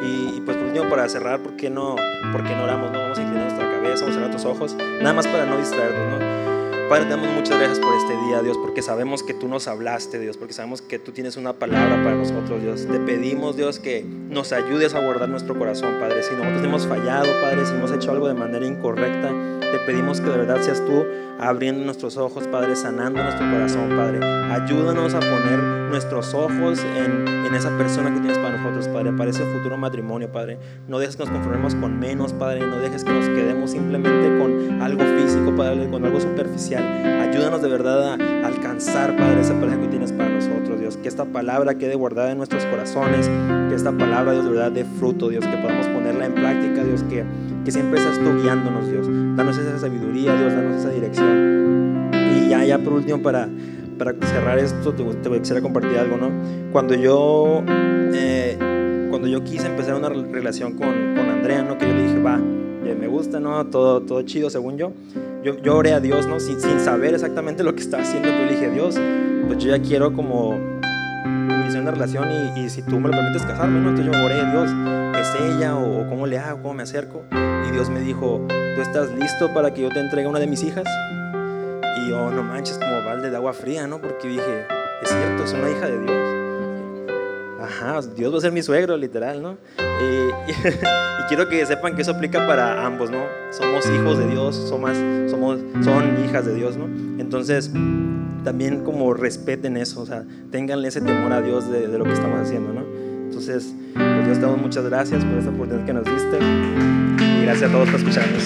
Speaker 2: Y, pues por último, para cerrar, ¿por qué no, por qué no oramos? ¿no? Vamos a inclinar nuestra cabeza, vamos a cerrar tus ojos, nada más para no distraernos, ¿no? Padre, te damos muchas gracias por este día, Dios, porque sabemos que tú nos hablaste, Dios, porque sabemos que tú tienes una palabra para nosotros, Dios. Te pedimos, Dios, que nos ayudes a guardar nuestro corazón, Padre. Si nosotros hemos fallado, Padre, si hemos hecho algo de manera incorrecta, te pedimos que de verdad seas tú abriendo nuestros ojos, Padre, sanando nuestro corazón, Padre. Ayúdanos a poner nuestros ojos en, en esa persona que tienes para nosotros, Padre, para ese futuro matrimonio, Padre. No dejes que nos conformemos con menos, Padre. No dejes que nos quedemos simplemente con algo físico, Padre, con algo superficial. Ayúdanos de verdad a alcanzar, Padre, esa pareja que tienes para nosotros, Dios. Que esta palabra quede guardada en nuestros corazones. Que esta palabra, Dios, de verdad dé fruto, Dios. Que podamos ponerla en práctica, Dios. Que, que siempre seas tú guiándonos, Dios. Danos esa sabiduría, Dios. Danos esa dirección. Y ya, ya por último, para, para cerrar esto, te, te quisiera compartir algo, ¿no? Cuando yo, eh, cuando yo quise empezar una relación con, con Andrea, ¿no? Que yo le dije, va, me gusta, ¿no? Todo, todo chido, según yo. Yo, yo oré a Dios, ¿no? Sin, sin saber exactamente lo que estaba haciendo, pero le dije, Dios, pues yo ya quiero como iniciar una relación y, y, si tú me lo permites casarme, ¿no? Entonces yo oré, Dios, ¿es ella o, o cómo le hago, cómo me acerco? Y Dios me dijo, ¿tú estás listo para que yo te entregue una de mis hijas? Yo, no manches, como balde de agua fría, ¿no? Porque dije, es cierto, es una hija de Dios. Ajá, Dios va a ser mi suegro, literal, ¿no? Y, y, quiero que sepan que eso aplica para ambos, ¿no? Somos hijos de Dios, somos, somos, son hijas de Dios, ¿no? Entonces, también como respeten eso, o sea, tenganle ese temor a Dios de, de lo que estamos haciendo, ¿no? Entonces, pues Dios te damos muchas gracias por esta oportunidad que nos diste y gracias a todos por escucharnos.